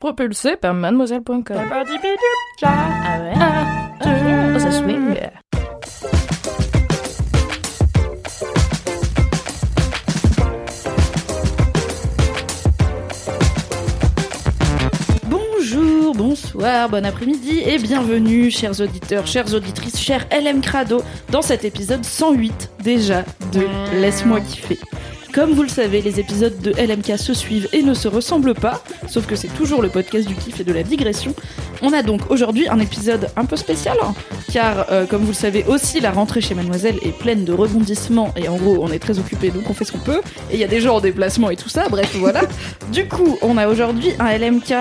Propulsé par mademoiselle.com. Ah ouais? Oh, ça swing. Bonjour, bonsoir, bon après-midi et bienvenue, chers auditeurs, chères auditrices, chers LM Crado, dans cet épisode 108 déjà de Laisse-moi kiffer. Comme vous le savez, les épisodes de LMK se suivent et ne se ressemblent pas, sauf que c'est toujours le podcast du kiff et de la digression. On a donc aujourd'hui un épisode un peu spécial, car euh, comme vous le savez aussi, la rentrée chez Mademoiselle est pleine de rebondissements et en gros on est très occupé donc on fait ce qu'on peut, et il y a des gens en déplacement et tout ça, bref voilà. du coup, on a aujourd'hui un LMK,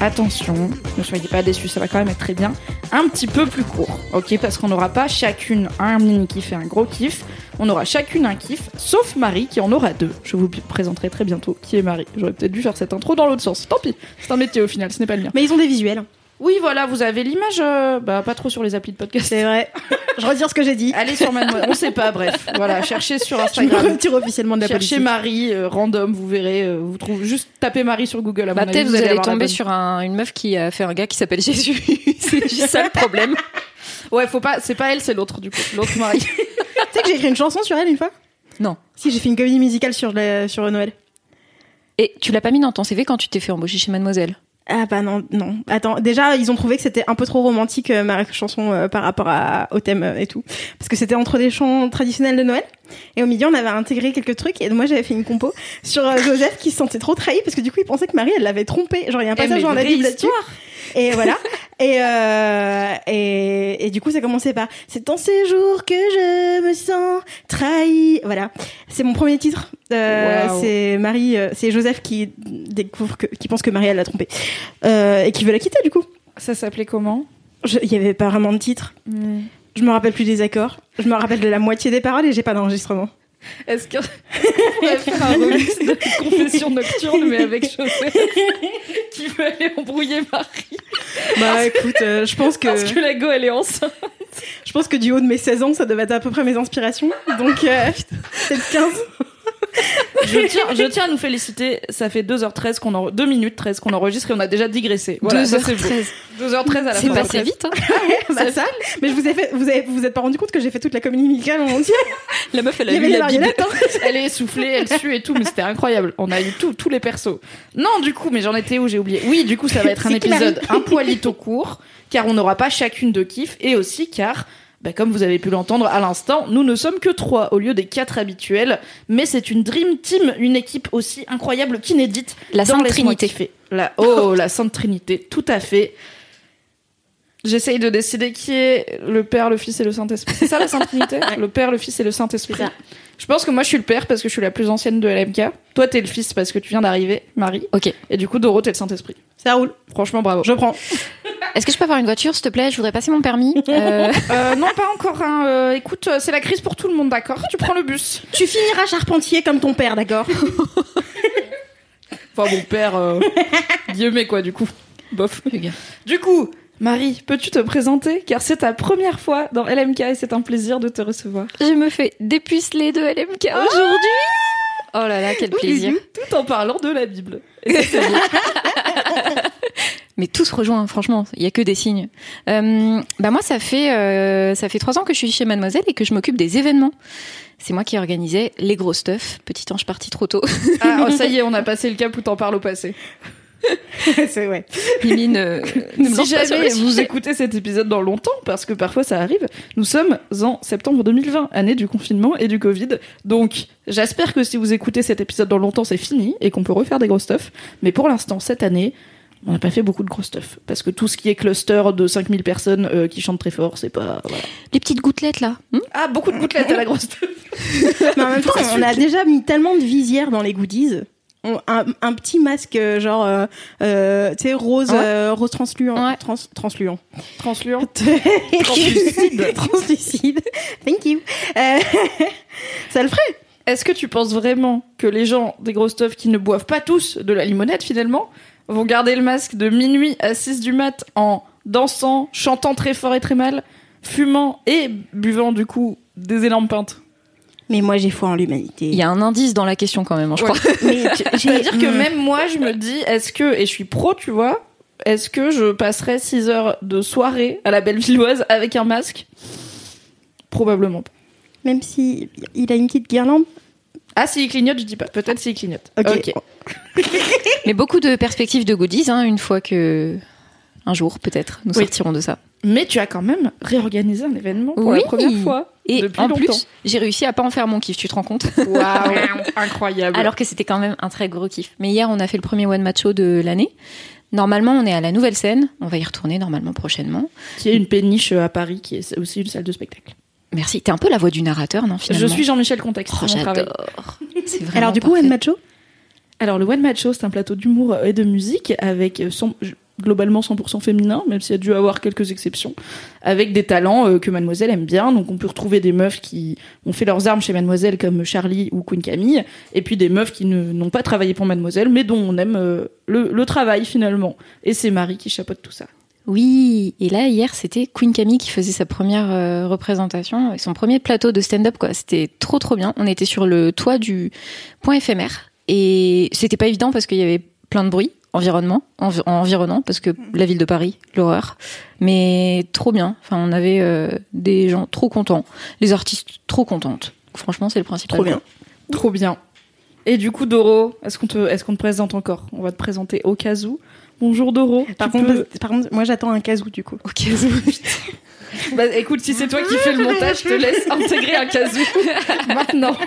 attention, ne soyez pas déçus, ça va quand même être très bien, un petit peu plus court, ok, parce qu'on n'aura pas chacune un mini kiff et un gros kiff. On aura chacune un kiff, sauf Marie qui en aura deux. Je vous présenterai très bientôt qui est Marie. J'aurais peut-être dû faire cette intro dans l'autre sens. Tant pis, c'est un métier au final, ce n'est pas le mien. Mais ils ont des visuels. Oui, voilà, vous avez l'image, euh, bah pas trop sur les applis de podcast. C'est vrai. Je retire ce que j'ai dit. Allez sur Mademoiselle, on sait pas, bref. Voilà, cherchez sur Je me Instagram. retire officiellement de la Cherchez politique. Marie, euh, random, vous verrez, euh, vous trouvez juste tapez Marie sur Google. À Bah, mon avis, vous allez tomber sur un- une meuf qui a fait un gars qui s'appelle Jésus. c'est juste ça le problème. Ouais, faut pas, c'est pas elle, c'est l'autre du coup, l'autre Marie. Tu sais que j'ai écrit une chanson sur elle une fois? Non. Si, j'ai fait une comédie musicale sur, le- sur Noël. Et tu l'as pas mis dans ton CV quand tu t'es fait embaucher chez Mademoiselle? Ah bah non, non. Attends, déjà, ils ont trouvé que c'était un peu trop romantique, euh, ma chanson, euh, par rapport à, au thème euh, et tout. Parce que c'était entre des chants traditionnels de Noël. Et au milieu, on avait intégré quelques trucs. Et moi, j'avais fait une compo sur euh, Joseph qui se sentait trop trahi parce que du coup, il pensait que Marie, elle l'avait trompé. Genre, il y a un Eh, passage dans la Bible là-dessus. Et voilà. et, euh, et, et du coup, ça commençait par C'est en ces jours que je me sens trahi. Voilà. C'est mon premier titre. Euh. C'est Marie, euh, c'est Joseph qui découvre que, qui pense que Marie, elle l'a trompé. Euh, et qui veut la quitter, du coup. Ça s'appelait comment? Il y avait pas vraiment de titre. Je me rappelle plus des accords. Je me rappelle de la moitié des paroles et j'ai pas d'enregistrement. Est-ce que- qu'on pourrait faire un remix de Confession nocturne mais avec Joseph qui veut aller embrouiller Marie Bah écoute, euh, je pense que parce que la go elle est enceinte. je pense que du haut de mes 16 ans, ça devait être à peu près mes inspirations. Donc euh, peut-être 15. Je tiens, je tiens à nous féliciter. Ça fait 2h13 qu'on en, 2 minutes 13 qu'on enregistre et on a déjà digressé. Voilà, ça, c'est beau. 2h13 à la C'est fin. passé vite. Hein bah ça. Mais je vous ai fait, vous avez, vous vous êtes pas rendu compte que j'ai fait toute la comédie musicale en entier. La meuf, elle a les la marionnettes. hein. Elle est essoufflée, elle sue et tout, mais c'était incroyable. On a eu tout, tous les persos. Non, du coup, mais j'en étais où? J'ai oublié. Oui, du coup, ça va être un C'est épisode un poilito court, car on n'aura pas chacune de kiff, et aussi car, bah, comme vous avez pu l'entendre à l'instant, nous ne sommes que trois au lieu des quatre habituels, mais c'est une dream team, une équipe aussi incroyable qu'inédite. La Sainte Trinité. La, oh, la Sainte Trinité, tout à fait. J'essaye de décider qui est le Père, le Fils et le Saint-Esprit. C'est ça la Sainte Trinité Le Père, le Fils et le Saint-Esprit. Je pense que moi je suis le Père parce que je suis la plus ancienne de LMK. Toi t'es le Fils parce que tu viens d'arriver, Marie. Ok. Et du coup Doro t'es le Saint-Esprit. Ça roule. Franchement bravo. Je prends. Est-ce que je peux avoir une voiture, s'il te plaît? Je voudrais passer mon permis. Euh, Euh, non pas encore. Hein. Euh, écoute, euh, c'est la crise pour tout le monde, d'accord? Tu prends le bus. Tu finiras charpentier comme ton père, d'accord? Enfin mon père, euh, Guillemets quoi du coup. Bof. Du coup, Marie, peux-tu te présenter? Car c'est ta première fois dans LMK et c'est un plaisir de te recevoir. je me fais dépuceler de LMK aujourd'hui? Oh là là, quel plaisir. Tout en parlant de la Bible. Et ça. Mais tout se rejoint, franchement. Il y a que des signes. Euh, bah moi, ça fait euh, ça fait trois ans que je suis chez Mademoiselle et que je m'occupe des événements. C'est moi qui organisais les gros stuff. Petit ange parti trop tôt. ah, oh, ça y est, on a passé le cap où t'en parles au passé. C'est ouais. Mimi ne, ne me si jamais vous écoutez cet épisode dans longtemps, parce que parfois ça arrive, nous sommes en septembre 2020, année du confinement et du Covid. Donc, j'espère que si vous écoutez cet épisode dans longtemps, c'est fini et qu'on peut refaire des gros stuff. Mais pour l'instant, cette année, on n'a pas fait beaucoup de gros stuff. Parce que tout ce qui est cluster de 5000 personnes euh, qui chantent très fort, c'est pas. voilà. Les petites gouttelettes là. Hmm Ah, beaucoup de gouttelettes à la grosse stuff. Mais en même temps, on a déjà mis tellement de visières dans les goodies un, un petit masque euh, genre euh, euh, tu sais rose Ouais. euh, rose transluant Ouais. trans, transluant. Transluant. translucide. Translucide. Thank you. Euh, ça le ferait Est-ce que tu penses vraiment que les gens des gros stuff qui ne boivent pas tous de la limonade finalement vont garder le masque de minuit à 6 du mat en dansant, chantant très fort et très mal, fumant et buvant du coup des énormes pintes? Mais moi j'ai foi en l'humanité Il y a un indice dans la question quand même, hein, je Ouais. crois. C'est-à-dire que Hmm. même moi, je me dis, est-ce que, et je suis pro, tu vois, est-ce que je passerai 6 heures de soirée à la Bellevilloise avec un masque? Probablement pas. même si il a une petite guirlande? Ah, s'il clignote, je dis pas. Peut-être s'il clignote. Ok. Mais beaucoup de perspectives de goodies, hein, une fois que un jour peut-être nous Oui. sortirons de ça. Mais tu as quand même réorganisé un événement pour Oui. la première fois. Et depuis en longtemps. plus, j'ai réussi à pas en faire mon kiff, tu te rends compte Waouh, incroyable. Alors que c'était quand même un très gros kiff. Mais hier, on a fait le premier one match show de l'année. Normalement, on est à la nouvelle scène. On va y retourner normalement prochainement. qui est une péniche à Paris, qui est aussi une salle de spectacle. Merci. T'es un peu la voix du narrateur, non finalement Je suis Jean-Michel Contexte. Oh, j'adore. C'est vraiment alors du coup parfait. One Macho Alors, le One Match Show, c'est un plateau d'humour et de musique avec euh, cent- globalement 100% féminin, même s'il y a dû avoir quelques exceptions, avec des talents euh, que Mademoiselle aime bien. Donc, on peut retrouver des meufs qui ont fait leurs armes chez Mademoiselle, comme Charlie ou Queen Camille, et puis des meufs qui n'ont pas travaillé pour Mademoiselle, mais dont on aime euh, le, travail finalement. Et c'est Marie qui chapeaute tout ça. Oui, et là hier c'était Queen Camille qui faisait sa première euh, représentation son premier plateau de stand-up quoi. C'était trop trop bien. On était sur le toit du point éphémère et c'était pas évident parce qu'il y avait plein de bruit environnement envi- environnant parce que la ville de Paris l'horreur. Mais trop bien. Enfin on avait euh, des gens trop contents, les artistes trop contentes. Franchement c'est le principal. trop bien Trop bien. Et du coup, Doro, est-ce qu'on te, est-ce qu'on te présente encore? On va te présenter au cas où. Bonjour Doro. par Tu contre, peux- par contre moi j'attends un casou du coup Au cas où. Bah, écoute, si c'est toi qui fais le montage, je te laisse intégrer un casou maintenant.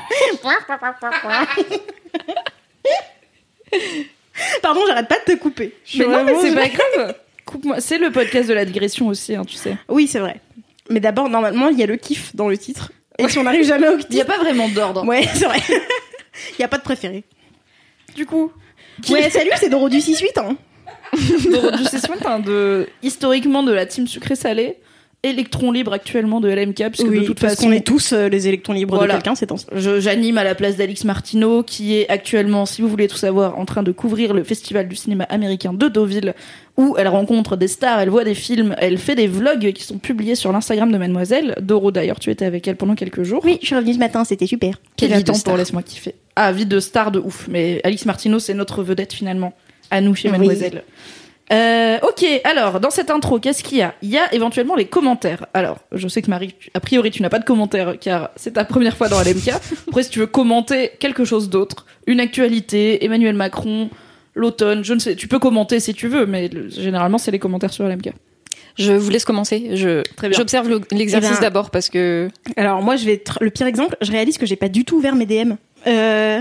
pardon j'arrête pas de te couper Je Mais non, mais c'est pas grave. Coupe-moi. C'est le podcast de la digression aussi, hein, tu sais. oui c'est vrai mais d'abord normalement il y a le kiff dans le titre et si on n'arrive jamais au Il n'y a kiff pas vraiment d'ordre. ouais c'est vrai il y a pas de préféré Du coup, ouais salut c'est Doro du 6-8 hein. Doro du Session, t'es un de, historiquement de la team sucré-salé, électron libre actuellement de LMK, parce que oui, de toute parce façon, qu'on est tous euh, les électrons libres Voilà. de quelqu'un c'est temps Je- J'anime à la place d'Alix Martineau, qui est actuellement, si vous voulez tout savoir, en train de couvrir le festival du cinéma américain de Deauville, où elle rencontre des stars, elle voit des films, elle fait des vlogs qui sont publiés sur l'Instagram de Mademoiselle. Doro, d'ailleurs, tu étais avec elle pendant quelques jours. oui je suis revenue ce matin c'était super Quelle Quelle vie temps star. pour Laisse-moi kiffer. Ah, vie de star de ouf. Mais Alix Martineau, c'est notre vedette finalement. À nous chez Oui. Euh, ok, alors, dans cette intro, qu'est-ce qu'il y a? Il y a éventuellement les commentaires. Alors, je sais que Marie, tu- a priori, tu n'as pas de commentaires car c'est ta première fois dans LMK. Après, si tu veux commenter quelque chose d'autre, une actualité, Emmanuel Macron, l'automne, je ne sais, tu peux commenter si tu veux, mais le- généralement, c'est les commentaires sur LMK. Je vous laisse commencer. Je Très bien. j'observe le- l'exercice Eh ben- d'abord parce que Alors moi, je vais être le pire exemple. Je réalise que j'ai pas du tout ouvert mes DM. Euh,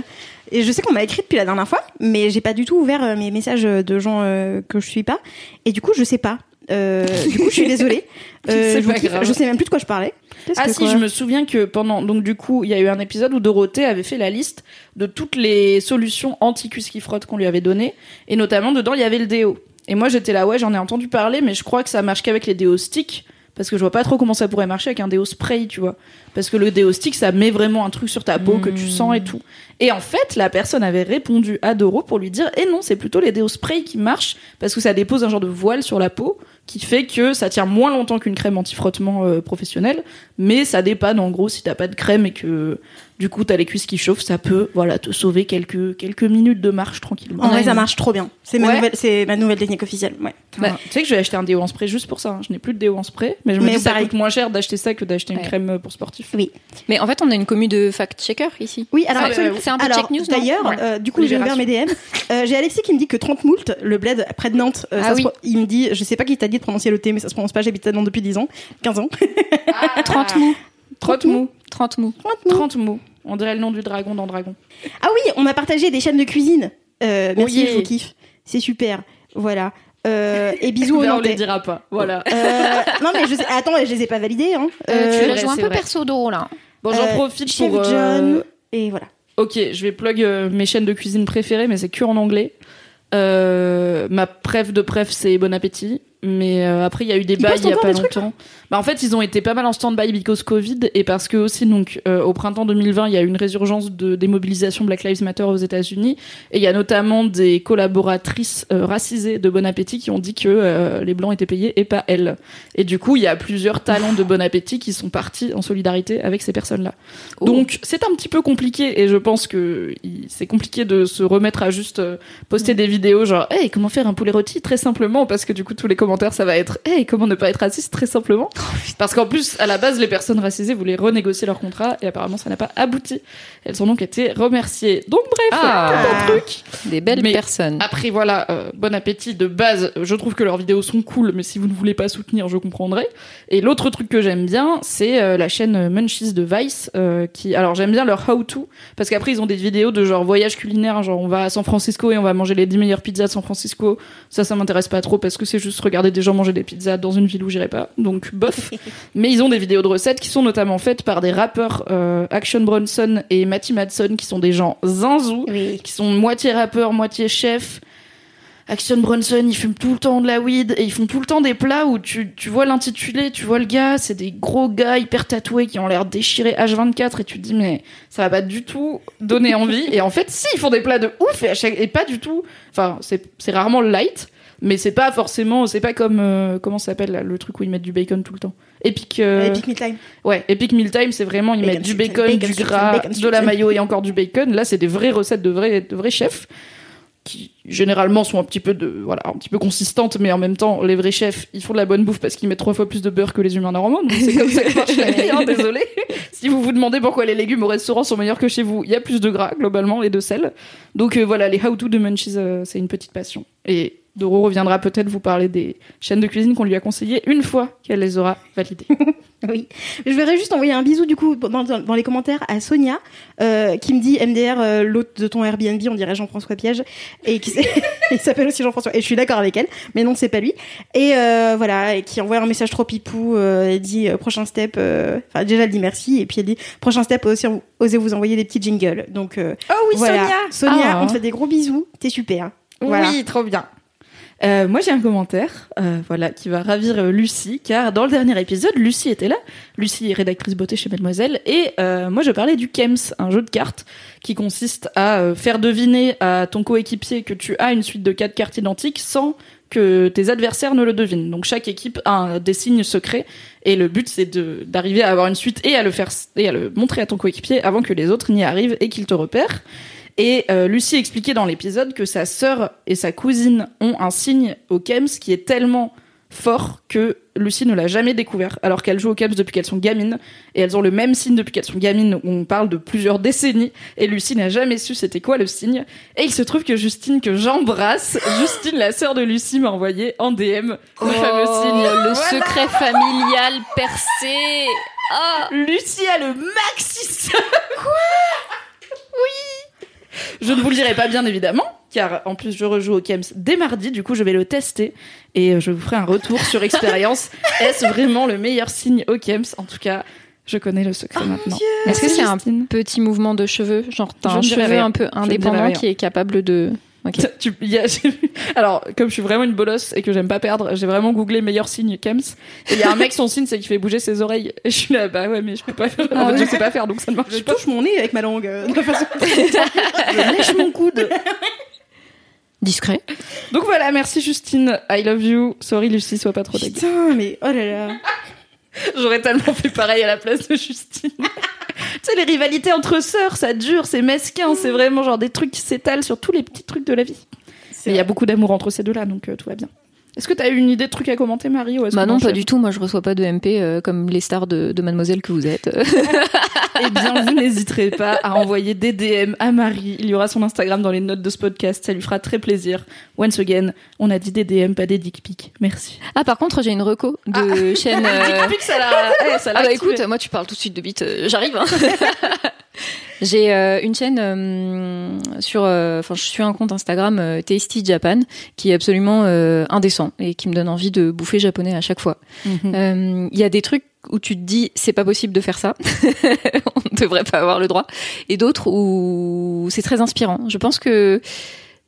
et je sais qu'on m'a écrit depuis la dernière fois, mais j'ai pas du tout ouvert euh, mes messages de gens euh, que je suis pas. Et du coup, je sais pas. Euh, du coup, je suis désolée. Euh, je, vous pas kiffe. grave. je sais même plus de quoi je parlais. Ah que si, quoi je me souviens que pendant donc du coup, il y a eu un épisode où Dorothée avait fait la liste de toutes les solutions anti-cuisse qui frotte qu'on lui avait données et notamment dedans il y avait le déo. Et moi j'étais là ouais, j'en ai entendu parler mais je crois que ça marche qu'avec les déos sticks parce que je vois pas trop comment ça pourrait marcher avec un déo spray, tu vois. Parce que le déo stick ça met vraiment un truc sur ta peau que tu sens et tout. Et en fait, la personne avait répondu à Doro pour lui dire "Eh non, c'est plutôt les déos spray qui marchent parce que ça dépose un genre de voile sur la peau qui fait que ça tient moins longtemps qu'une crème anti-frottement euh, professionnelle, mais ça dépanne en gros si t'as pas de crème et que du coup t'as les cuisses qui chauffent, ça peut voilà te sauver quelques quelques minutes de marche tranquillement. En vrai, ça marche trop bien. C'est ma Ouais. nouvelle, c'est ma nouvelle technique officielle. Ouais. Enfin, tu sais que je vais acheter un déo en spray juste pour ça. hein. Je n'ai plus de déo en spray, mais je me Mais dis que ça pareil. coûte moins cher d'acheter ça que d'acheter une crème euh, pour sportif. Oui. Mais en fait, on a une commu de fact-checker ici. Oui, alors Ah, C'est un peu Alors, check news, D'ailleurs, euh, du coup, j'ai ouvert mes DM. Euh, j'ai Alexis qui me dit que 30 moult, le bled près de Nantes, euh, Ah ça se oui. pro- il me dit, je sais pas qui t'a dit de prononcer le T, mais ça se prononce pas, j'habite à Nantes depuis 10 ans, 15 ans. 30 mots. 30 mots. 30 mots. 30 moult. 30 mots. On dirait le nom du dragon dans Dragon. Ah oui, on m'a partagé des chaînes de cuisine. Euh, merci, Oui. je vous kiffe. C'est super. Voilà. Euh, et bisous aux Mais on les dira pas. Voilà. Euh, non mais je sais... attends, je les ai pas validés. Hein. Euh, tu les rejoins un peu vrai. perso d'euro là. Bon, j'en Euh, profite Chef pour euh, John et voilà. ok, je vais plug euh, mes chaînes de cuisine préférées, mais c'est que en anglais. Euh, ma préf de préf, c'est Bon Appétit. Mais euh, après, il y a eu des Ils bails il y a pas des longtemps. Bah, en fait, ils ont été pas mal en stand-by because Covid et parce que aussi, donc, euh, au printemps 2020, il y a eu une résurgence de démobilisation Black Lives Matter aux États-Unis. Et il y a notamment des collaboratrices euh, racisées de Bon Appétit qui ont dit que euh, les Blancs étaient payés et pas elles. Et du coup, il y a plusieurs talents de Bon Appétit qui sont partis en solidarité avec ces personnes-là. Oh. Donc, c'est un petit peu compliqué et je pense que c'est compliqué de se remettre à juste euh, poster des vidéos genre, hey, comment faire un poulet rôti? Très simplement parce que du coup, tous les commentaires, ça va être, hey, comment ne pas être raciste très simplement? Parce qu'en plus, à la base, les personnes racisées voulaient renégocier leur contrat et apparemment, ça n'a pas abouti. Elles ont donc été remerciées. Donc, bref, Ah. tout un truc. Des belles Mais- personnes. Après voilà, euh, bon appétit de base. Je trouve que leurs vidéos sont cool, mais si vous ne voulez pas soutenir, je comprendrai. Et l'autre truc que j'aime bien, c'est euh, la chaîne Munchies de Vice, euh, qui. Alors j'aime bien leur how to, parce qu'après ils ont des vidéos de genre voyage culinaire, genre on va à San Francisco et on va manger les 10 meilleures pizzas de San Francisco. Ça, ça m'intéresse pas trop parce que c'est juste regarder des gens manger des pizzas dans une ville où j'irai pas. Donc bof. mais ils ont des vidéos de recettes qui sont notamment faites par des rappeurs euh, Action Bronson et Matty Madson, qui sont des gens zinzous Oui. qui sont moitié rappeurs, moitié chef. Action Bronson, ils fument tout le temps de la weed et ils font tout le temps des plats où tu, tu vois l'intitulé, tu vois le gars, c'est des gros gars hyper tatoués qui ont l'air déchirés H24 et tu te dis mais ça va pas du tout donner envie. Et en fait, si, ils font des plats de ouf et, à chaque, et pas du tout. Enfin, c'est c'est rarement light, mais c'est pas forcément, c'est pas comme euh, comment ça s'appelle là, le truc où ils mettent du bacon tout le temps. Epic. euh, Epic Mealtime. Ouais, Epic Mealtime, c'est vraiment, ils Bacon mettent du bacon, bacon du gras, bacon de la mayo et encore du bacon. Là, c'est des vraies recettes de vrais, de vrais chefs qui généralement sont un petit peu de voilà un petit peu consistantes mais en même temps les vrais chefs ils font de la bonne bouffe parce qu'ils mettent trois fois plus de beurre que les humains normaux donc c'est comme ça que marche la vie hein, désolé si vous vous demandez pourquoi les légumes au restaurant sont meilleurs que chez vous il y a plus de gras globalement et de sel donc euh, voilà les how to de Munchies euh, c'est une petite passion et Doro reviendra peut-être vous parler des chaînes de cuisine qu'on lui a conseillées une fois qu'elle les aura validées Oui. Je voudrais juste envoyer un bisou du coup dans, les commentaires à Sonia euh, qui me dit MDR euh, l'hôte de ton Airbnb, on dirait Jean-François Piège et qui il s'appelle aussi Jean-François et je suis d'accord avec elle, mais non c'est pas lui. Et euh, voilà, et qui envoie un message trop pipou, euh, elle dit euh, prochain step, euh, enfin déjà elle dit merci et puis elle dit prochain step aussi osez vous envoyer des petits jingles. Donc euh, oh oui voilà. Sonia, Ah. on te fait des gros bisous, t'es super. Voilà. Oui, trop bien. Euh, moi, j'ai un commentaire, euh, voilà, qui va ravir euh, Lucie, car dans le dernier épisode, Lucie était là. Lucie est rédactrice beauté chez Mademoiselle, et euh, moi, je parlais du Kems, un jeu de cartes qui consiste à faire deviner à ton coéquipier que tu as une suite de quatre cartes identiques sans que tes adversaires ne le devinent. Donc chaque équipe a des signes secrets et le but c'est d'arriver à avoir une suite et à le faire et à le montrer à ton coéquipier avant que les autres n'y arrivent et qu'ils te repèrent. Et euh, Lucie expliquait dans l'épisode que sa sœur et sa cousine ont un signe au Kems qui est tellement fort que Lucie ne l'a jamais découvert, alors qu'elles jouent au Kems depuis qu'elles sont gamines, et elles ont le même signe depuis qu'elles sont gamines, où on parle de plusieurs décennies, et Lucie n'a jamais su c'était quoi le signe. Et il se trouve que Justine, que j'embrasse, Justine, la sœur de Lucie, m'a envoyé en DM le fameux signe. Oh, le secret familial percé. Ah. Lucie a le maxi Quoi? Oui Je ne vous le dirai pas bien évidemment, car en plus je rejoue au Kems dès mardi, du coup je vais le tester et euh, je vous ferai un retour sur expérience. Est-ce vraiment le meilleur signe au Kems? En tout cas, je connais le secret maintenant. Est-ce que c'est un petit mouvement de cheveux Genre, t'as Je un cheveu un peu indépendant qui est capable de. Tu- y a- alors, comme je suis vraiment une bolosse et que j'aime pas perdre, j'ai vraiment googlé meilleur signe Kems. Et il y a un mec, son signe, c'est qu'il fait bouger ses oreilles. Et je suis là, bah ouais, mais je peux pas faire. en fait, je sais pas faire, donc ça ne marche Je pas. touche mon nez avec ma langue euh, de façon Je lèche mon coude. Discret. Donc voilà, merci Justine. I love you. Sorry Lucie, sois pas trop dégueu. Putain, mais oh là là. J'aurais tellement fait pareil à la place de Justine. tu sais, les rivalités entre sœurs, ça dure, c'est mesquin, c'est vraiment genre des trucs qui s'étalent sur tous les petits trucs de la vie. Mais il y a beaucoup d'amour entre ces deux-là, donc euh, tout va bien. Est-ce que t'as eu une idée de truc à commenter, Marie ou Bah non, pas du tout. Moi, je reçois pas de MP euh, comme les stars de, de Mademoiselle que vous êtes. Eh bien, vous n'hésiterez pas à envoyer des DM à Marie. Il y aura son Instagram dans les notes de ce podcast. Ça lui fera très plaisir. Once again, on a dit des DM, pas des dick pics. Merci. ah, par contre, j'ai une reco de chaîne. euh, Dick pics, ça l'a. eh, ça l'a Ah bah activé. écoute, moi tu parles tout de suite de bite, euh, j'arrive. Hein. J'ai euh, une chaîne euh, sur, euh, enfin, je suis un compte Instagram euh, Tasty Japan qui est absolument euh, indécent et qui me donne envie de bouffer japonais à chaque fois. Mhm. Euh, Il y a des trucs où tu te dis c'est pas possible de faire ça, on ne devrait pas avoir le droit, et d'autres où c'est très inspirant. Je pense que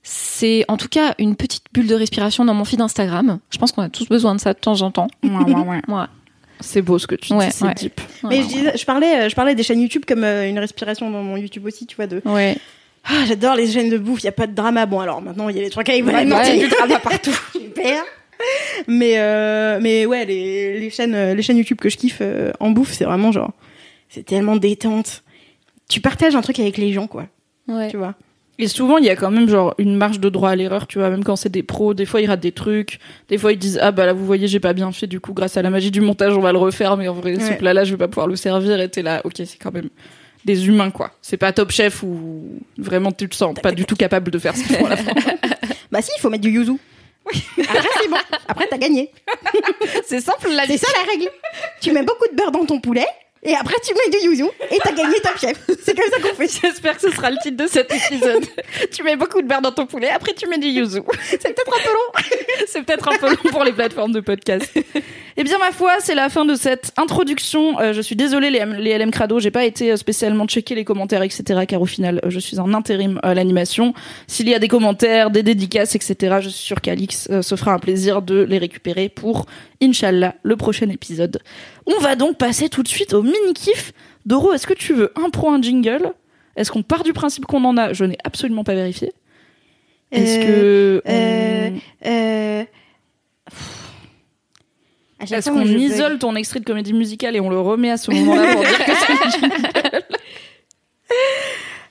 c'est en tout cas une petite bulle de respiration dans mon feed Instagram. Je pense qu'on a tous besoin de ça de temps en temps. Ouais, ouais, ouais. C'est beau ce que tu Ouais, dis, c'est ouais. deep. Mais je, disais- je parlais, je parlais des chaînes YouTube comme euh, une respiration dans mon YouTube aussi, tu vois. De Ouais. ah, j'adore les chaînes de bouffe. Il y a pas de drama. Bon, alors maintenant il y a les trucs avec Ouais, ouais. du drama partout. Super. Mais euh, mais ouais, les, les chaînes euh, les chaînes YouTube que je kiffe euh, en bouffe, c'est vraiment genre c'est tellement détente. Tu partages un truc avec les gens, quoi. Ouais. Tu vois? Et souvent, il y a quand même genre une marge de droit à l'erreur, tu vois, même quand c'est des pros, des fois ils ratent des trucs, des fois ils disent ah bah là vous voyez j'ai pas bien fait, du coup grâce à la magie du montage on va le refaire, mais en vrai ce Ouais. plat là je vais pas pouvoir le servir et t'es là, ok c'est quand même des humains quoi, c'est pas Top Chef où vraiment tu te sens pas du tout capable de faire ce qu'ils font à la fin. Bah si, il faut mettre du yuzu. Après c'est bon. Après t'as gagné. c'est simple la C'est ça la règle. Tu mets beaucoup de beurre dans ton poulet et après tu mets du yuzu et t'as gagné Top Chef. C'est comme ça qu'on fait. J'espère que ce sera le titre de cet épisode. tu mets beaucoup de beurre dans ton poulet, après tu mets du yuzu. C'est peut-être un peu long. C'est peut-être un peu long pour les plateformes de podcast. Eh bien, ma foi, c'est la fin de cette introduction. Euh, je suis désolée, les, M- les LM Crado, j'ai pas été euh, spécialement checker les commentaires, etc., car au final, euh, je suis en intérim à l'animation. S'il y a des commentaires, des dédicaces, etc., je suis sûre qu'Alix euh, se fera un plaisir de les récupérer pour, Inch'Allah, le prochain épisode. On va donc passer tout de suite au mini-kiff. Doro, est-ce que tu veux un pro, un jingle? Est-ce qu'on part du principe qu'on en a? Je n'ai absolument pas vérifié. Est-ce que... euh, on- Euh... Est-ce qu'on isole ton extrait de comédie musicale et on le remet à ce moment-là pour dire que c'est un jingle?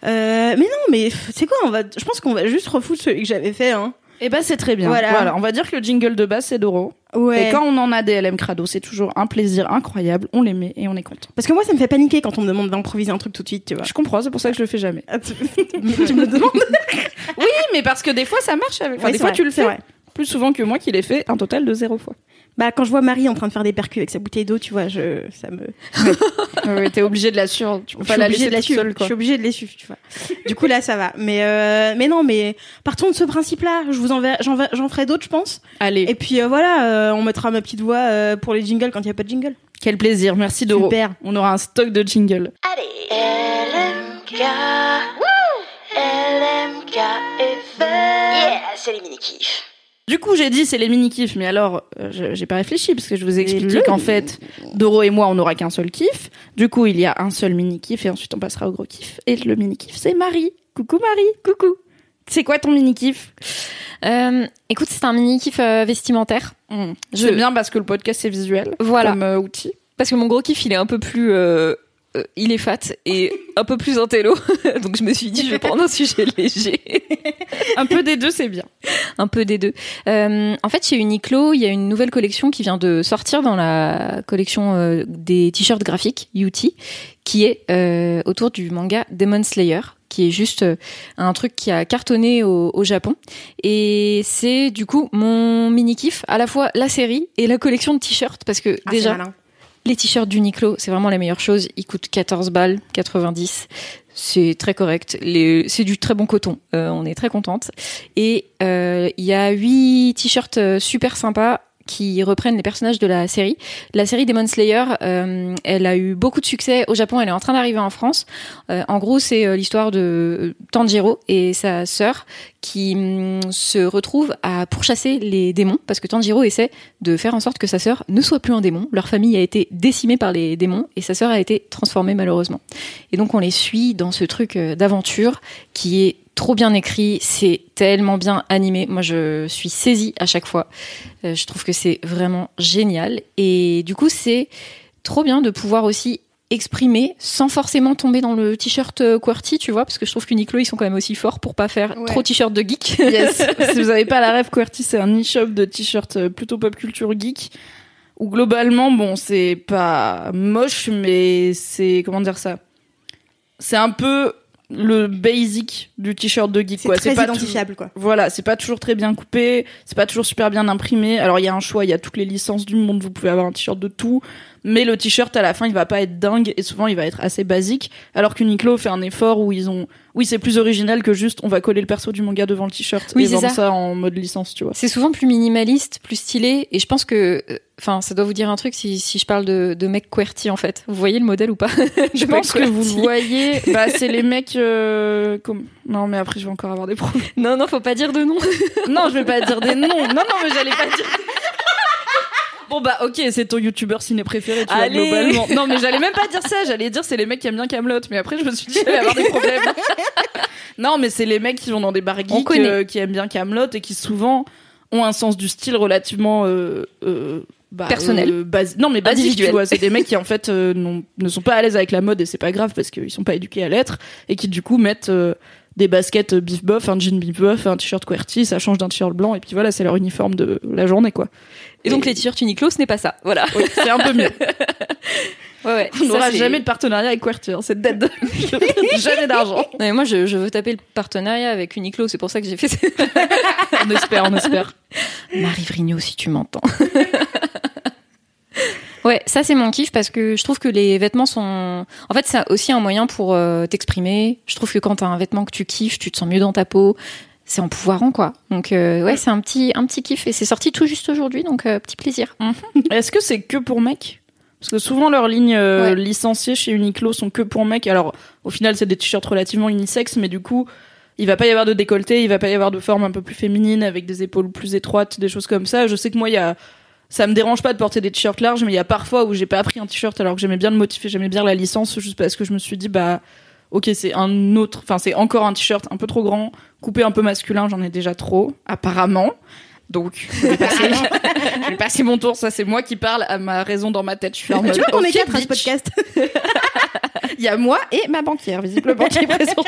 Euh, mais non, mais c'est quoi? On va, Je pense qu'on va juste refoutre celui que j'avais fait. Hein. Eh ben c'est très bien. Voilà. Voilà. on va dire que le jingle de base c'est Doro. Ouais. Et quand on en a des LM Crado, c'est toujours un plaisir incroyable. On les met et on est content. Parce que moi, ça me fait paniquer quand on me demande d'improviser un truc tout de suite, tu vois. Je comprends, c'est pour ça que je le fais jamais. Tu me le demandes Oui, mais parce que des fois ça marche. Avec... Enfin, Ouais, des fois vrai, tu le fais. Plus souvent que moi qui l'ai fait un total de zéro fois. Bah, quand je vois Marie en train de faire des percus avec sa bouteille d'eau, tu vois, je, ça me. ouais, t'es obligé de la suivre. Tu peux je pas suis la laisser de la toute suivre. seule, Je quoi. suis obligée de les suivre, tu vois. Du coup, là, ça va. Mais, euh, mais non, mais partons de ce principe-là. Je vous enverrai, j'en, ferai d'autres, je pense. Allez, Et puis euh, voilà, euh, on mettra ma petite voix euh, pour les jingles quand il n'y a pas de jingle. quel plaisir. Merci Doro. Super. On aura un stock de jingle. Du coup, j'ai dit c'est les mini kiffs, mais alors euh, j'ai pas réfléchi parce que je vous ai expliqué qu'en fait, Doro et moi, on n'aura qu'un seul kiff. Du coup, il y a un seul mini kiff et ensuite on passera au gros kiff. Et le mini kiff, c'est Marie. Coucou Marie, coucou. C'est quoi ton mini kiff Euh, écoute, c'est un mini kiff euh, vestimentaire. Je bien parce que le podcast c'est visuel Voilà. comme euh, outil. Parce que mon gros kiff, il est un peu plus. Euh, il est fat et un peu plus intello. Donc je me suis dit, je vais prendre un sujet léger. Un peu des deux, c'est bien. un peu des deux. Euh, en fait, chez Uniqlo, il y a une nouvelle collection qui vient de sortir dans la collection euh, des t-shirts graphiques UT, qui est euh, autour du manga Demon Slayer, qui est juste un truc qui a cartonné au, au Japon. Et c'est du coup mon mini kiff, à la fois la série et la collection de t-shirts, parce que Ah, déjà. Les t-shirts d'Uniqlo, c'est vraiment la meilleure chose. Ils coûtent 14 balles, 90. C'est très correct. C'est du très bon coton. Euh, on est très contente. Et euh, il y a huit t-shirts euh, super sympas qui reprennent les personnages de la série. La série Demon Slayer, euh, elle a eu beaucoup de succès au Japon. Elle est en train d'arriver en France. Euh, en gros, c'est euh, l'histoire de Tanjiro et sa sœur qui hum, se retrouvent à pourchasser les démons parce que Tanjiro essaie de faire en sorte que sa sœur ne soit plus un démon. Leur famille a été décimée par les démons et sa sœur a été transformée malheureusement. Et donc on les suit dans ce truc d'aventure qui est trop bien écrit, c'est tellement bien animé. Moi je suis saisie à chaque fois. Euh, je trouve que c'est vraiment génial et du coup c'est trop bien de pouvoir aussi exprimer sans forcément tomber dans le t-shirt euh, QWERTY, tu vois, parce que je trouve qu'Uniqlo ils sont quand même aussi forts pour pas faire Ouais. trop t-shirt de geek. Yes. si vous avez pas la rêve, QWERTY, c'est un e-shop de t-shirts euh, plutôt pop culture geek. Où globalement, bon, c'est pas moche, mais c'est, comment dire ça? C'est un peu le basic du t-shirt de geek C'est quoi. très pas identifiable, quoi. Voilà, c'est pas toujours très bien coupé, c'est pas toujours super bien imprimé. Alors il y a un choix, il y a toutes les licences du monde, vous pouvez avoir un t-shirt de tout, mais le t-shirt à la fin il va pas être dingue et souvent il va être assez basique. Alors qu'Uniqlo fait un effort où ils ont, oui c'est plus original que juste on va coller le perso du manga devant le t-shirt Oui, et vendre ça. ça en mode licence, tu vois. C'est souvent plus minimaliste, plus stylé, et je pense que, euh, enfin, ça doit vous dire un truc si, si je parle de, de mec QWERTY en fait. Vous voyez le modèle ou pas Je pense que vous le voyez, bah c'est les mecs euh, comme non mais après je vais encore avoir des problèmes. Non, non, faut pas dire de nom. Non, je vais pas dire des noms. Non, non, mais j'allais pas dire. Bon bah ok, c'est ton youtubeur ciné préféré, tu vois, Allez. globalement. Non mais j'allais même pas dire ça, j'allais dire c'est les mecs qui aiment bien Camelot, mais après je me suis dit j'allais avoir des problèmes. non mais c'est les mecs qui vont dans des bars geeks, euh, qui aiment bien Camelot et qui souvent ont un sens du style relativement euh, euh, bah, Personnel. basi- non mais basique, tu vois, c'est des mecs qui en fait ne sont pas à l'aise avec la mode et c'est pas grave parce qu'ils sont pas éduqués à l'être et qui du coup mettent des baskets bif bof, un jean bif bof, un t-shirt QWERTY, ça change d'un t-shirt blanc et puis voilà, c'est leur uniforme de la journée quoi. Et donc les t-shirts Uniqlo, ce n'est pas ça. Voilà. Oui, c'est un peu mieux. Ouais, ouais. On n'aura jamais de partenariat avec QWERTY, hein, c'est dead. jamais d'argent. Moi, je, je veux taper le partenariat avec Uniqlo, c'est pour ça que j'ai fait ça. On espère, on espère. Marie Vrigno, si tu m'entends. Ouais, ça c'est mon kiff parce que je trouve que les vêtements sont. En fait, c'est aussi un moyen pour euh, t'exprimer. Je trouve que quand t'as un vêtement que tu kiffes, tu te sens mieux dans ta peau. C'est empouvoirant, quoi. Donc, euh, ouais, c'est un petit, un petit kiff. Et c'est sorti tout juste aujourd'hui, donc euh, petit plaisir. Est-ce que c'est que pour mecs? Parce que souvent leurs lignes Ouais. licenciées chez Uniqlo sont que pour mecs. Alors au final c'est des t-shirts relativement unisexes, mais du coup il va pas y avoir de décolleté, il va pas y avoir de forme un peu plus féminine avec des épaules plus étroites, des choses comme ça. Je sais que moi il y a ça me dérange pas de porter des t-shirts larges, mais il y a parfois où j'ai pas pris un t-shirt alors que j'aimais bien le motif et j'aimais bien la licence, juste parce que je me suis dit bah ok c'est un autre, enfin c'est encore un t-shirt un peu trop grand, coupé un peu masculin, j'en ai déjà trop apparemment. Donc, je vais, passer, je vais passer mon tour. Ça, c'est moi qui parle à ma raison dans ma tête. Je suis en mode. Tu vois qu'on est ok, quatre à ce podcast. Il y a moi et ma banquière, visiblement, qui est présente.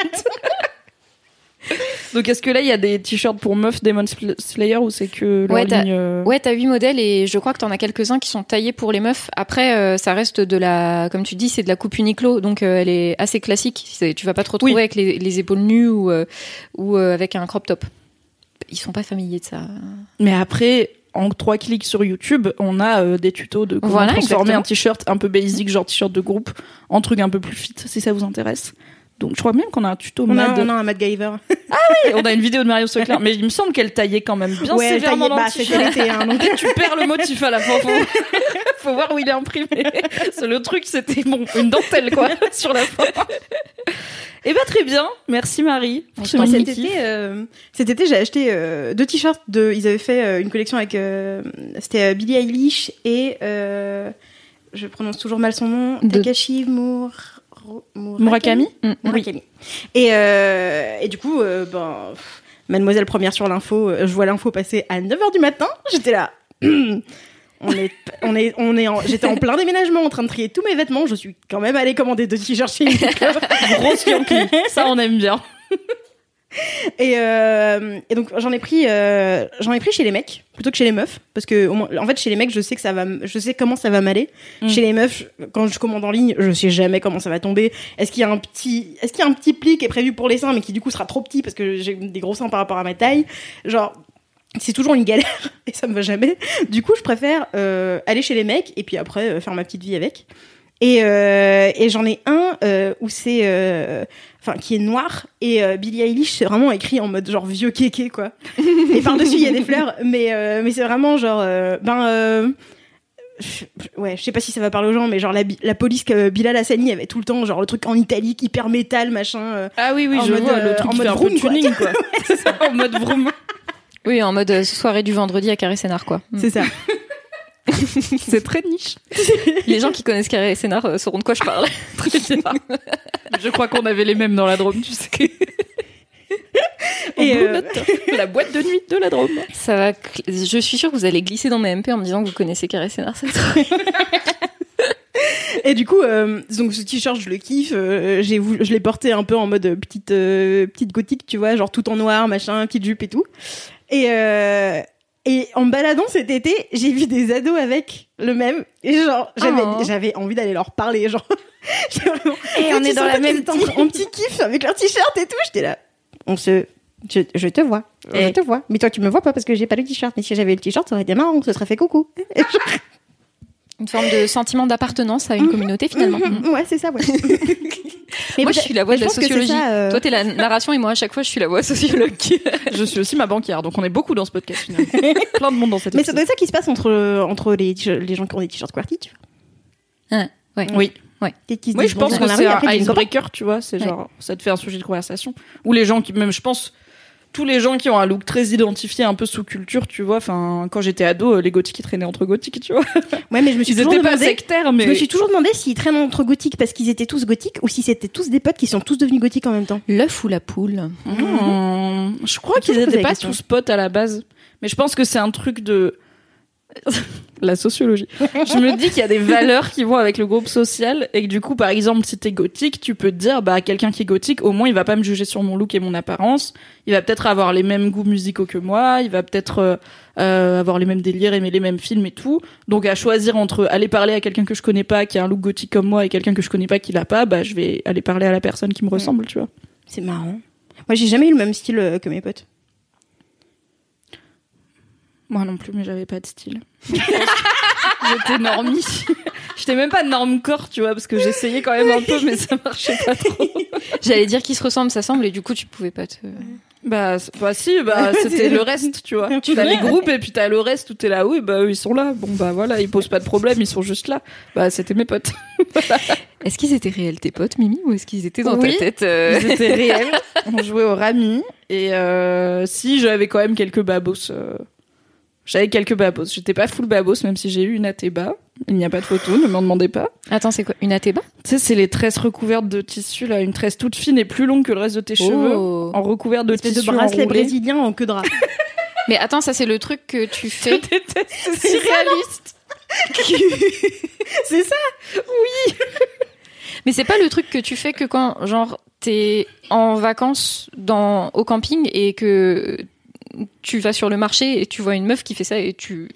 Donc, est-ce que là, il y a des t-shirts pour meufs Demon Sl- Slayer ou c'est que Ouais, t'as- ligne, euh, Ouais, t'as huit modèles et je crois que t'en as quelques-uns qui sont taillés pour les meufs. Après, euh, ça reste de la, comme tu dis, c'est de la coupe Uniqlo, donc euh, elle est assez classique. C'est- Tu vas pas te retrouver Oui. avec les, les épaules nues ou, euh, ou avec un crop top. Ils sont pas familiers de ça. Mais après, en trois clics sur YouTube, on a euh, des tutos de comment Voilà, transformer exactement. un t-shirt un peu basic, genre t-shirt de groupe, en truc un peu plus fit, si ça vous intéresse. Donc, je crois même qu'on a un tuto On a, mad. on a un Matt Giver. on a une vidéo de Mario Socler, mais il me semble qu'elle taillait quand même bien ouais, sévèrement dans bah, le hein, donc. tu perds le motif à la fin. Faut, faut voir où il est imprimé. C'est le truc, c'était bon, une dentelle quoi sur la fin. Eh ben très bien, merci Marie. pour ce cet été, euh, cet été, j'ai acheté euh, deux t-shirts. De, ils avaient fait euh, une collection avec, euh, c'était euh, Billie Eilish et euh, je prononce toujours mal son nom, De- Takashi Mur... Murakami Mm. Murakami. Et, euh, et du coup, euh, ben, pff, Mademoiselle première sur l'info, euh, je vois l'info passer à 9h du matin. J'étais là. On est, on est, on est j'étais en plein déménagement en train de trier tous mes vêtements. Je suis quand même allée commander deux t-shirts chez Uniqlo. Grosse. Ça on aime bien. Et, euh, et donc j'en ai pris, euh, j'en ai pris chez les mecs plutôt que chez les meufs parce que au moins, en fait chez les mecs je sais que ça va, je sais comment ça va m'aller. Mm. Chez les meufs, quand je commande en ligne, je sais jamais comment ça va tomber. Est-ce qu'il y a un petit, est-ce qu'il y a un petit pli qui est prévu pour les seins mais qui du coup sera trop petit parce que j'ai des gros seins par rapport à ma taille? Genre c'est toujours une galère et ça me va jamais. Du coup je préfère euh, aller chez les mecs et puis après faire ma petite vie avec. Et, et j'en ai un où c'est enfin qui est noir et euh, Billie Eilish c'est vraiment écrit en mode genre vieux kéké quoi et par dessus il y a des fleurs mais euh, mais c'est vraiment genre euh, ben euh, ouais je sais pas si ça va parler aux gens mais genre la, la police que Bilal Hassani avait tout le temps genre le truc en italique hyper métal machin euh, Ah oui oui, En je mode, vois euh, le truc en mode fait un peu vroom, quoi. tuning quoi. C'est ça, en mode vroom. Oui, en mode euh, soirée du vendredi à Carré Sénard, quoi. Mm. c'est ça C'est très niche. Les gens qui connaissent Carré Sénard euh, sauront de quoi je parle. Je crois qu'on avait les mêmes dans la Drôme, tu sais. Et, Et euh, la boîte de nuit de la Drôme. Ça va. Je suis sûre que vous allez glisser dans mes MP en me disant que vous connaissez Carré Sénard. c'est trop- Et du coup, euh, donc ce t-shirt, je le kiffe. euh, j'ai je l'ai porté un peu en mode petite euh, petite gothique, tu vois, genre tout en noir, machin, petite jupe et tout. Et euh, Et en me baladant cet été, j'ai vu des ados avec le même. Et genre, j'avais, Oh. j'avais envie d'aller leur parler. Genre, vraiment. Et on est dans la même étaient en, petit kiff avec leur t-shirt et tout. J'étais là. On se. Je, je te vois. Je Eh. te vois. Mais toi, tu me vois pas parce que j'ai pas le t-shirt. Mais si j'avais le t-shirt, ça aurait été marrant. On se serait fait coucou. Et genre, Une forme de sentiment d'appartenance à une communauté finalement. Mhm, ouais, c'est ça, ouais. Mais moi, je suis la voix de la c'est sociologie. ça, euh, Toi, t'es la narration et moi, à chaque fois, je suis la voix sociologue. Je suis aussi ma banquière, donc on est beaucoup dans ce podcast finalement. Plein de monde dans cette Mais ça être ça qui se passe entre, entre les, les gens qui ont des t-shirts QWERTY, tu vois. Ah, ouais. Oui. Disent je pense que c'est un icebreaker, tu vois. C'est genre, ça te fait un sujet de conversation. Ou les gens qui, même, je pense, tous les gens qui ont un look très identifié, un peu sous-culture, tu vois. Enfin, quand j'étais ado, euh, les gothiques ils traînaient entre gothiques, tu vois. Ouais, mais je me suis Ils toujours pas demandé. sectaires, mais. Je me suis toujours demandé s'ils traînent entre gothiques parce qu'ils étaient tous gothiques ou si c'était tous des potes qui sont tous devenus gothiques en même temps. L'œuf ou la poule Hmm, Je crois qu'ils étaient pas tous potes à la base. Mais je pense que c'est un truc de. la sociologie. Je me dis qu'il y a des valeurs qui vont avec le groupe social et que du coup, par exemple, si t'es gothique, tu peux te dire, bah, quelqu'un qui est gothique, au moins, il va pas me juger sur mon look et mon apparence. Il va peut-être avoir les mêmes goûts musicaux que moi. Il va peut-être euh, euh, avoir les mêmes délires, aimer les mêmes films et tout. Donc, à choisir entre aller parler à quelqu'un que je connais pas, qui a un look gothique comme moi, et quelqu'un que je connais pas qui l'a pas, bah, je vais aller parler à la personne qui me ressemble, tu vois. C'est marrant. Moi, j'ai jamais eu le même style euh, que mes potes. Moi non plus, mais j'avais pas de style. J'étais normie. J'étais même pas normcore, tu vois, parce que j'essayais quand même un peu, mais ça marchait pas trop. J'allais dire qu'ils se ressemblent, ça semble, et du coup, tu pouvais pas te. Bah, bah si, bah, c'était le reste, tu vois. Tu as les groupes et puis t'as le reste où t'es là, oui, bah eux ils sont là. Bon, bah voilà, ils posent pas de problème, ils sont juste là. Bah, c'était mes potes. Est-ce qu'ils étaient réels, tes potes, Mimi, ou est-ce qu'ils étaient dans Oui. ta tête euh, Ils étaient réels. On jouait au rami. Et euh, si, j'avais quand même quelques babos. euh, J'avais quelques babos. J'étais pas full babos, même si j'ai eu une athéba. Il n'y a pas de photo, ne m'en demandez pas. Attends, c'est quoi Une athéba Tu sais, c'est les tresses recouvertes de tissu, là. Une tresse toute fine et plus longue que le reste de tes cheveux. Oh. En recouvert de Espèce tissu de bracelet enroulé. brésilien en queue de rat. Mais attends, ça, c'est le truc que tu fais. Je déteste, c'est surréaliste. c'est ça Mais c'est pas le truc que tu fais que quand, genre, t'es en vacances dans, au camping et que tu vas sur le marché et tu vois une meuf qui fait ça et tu.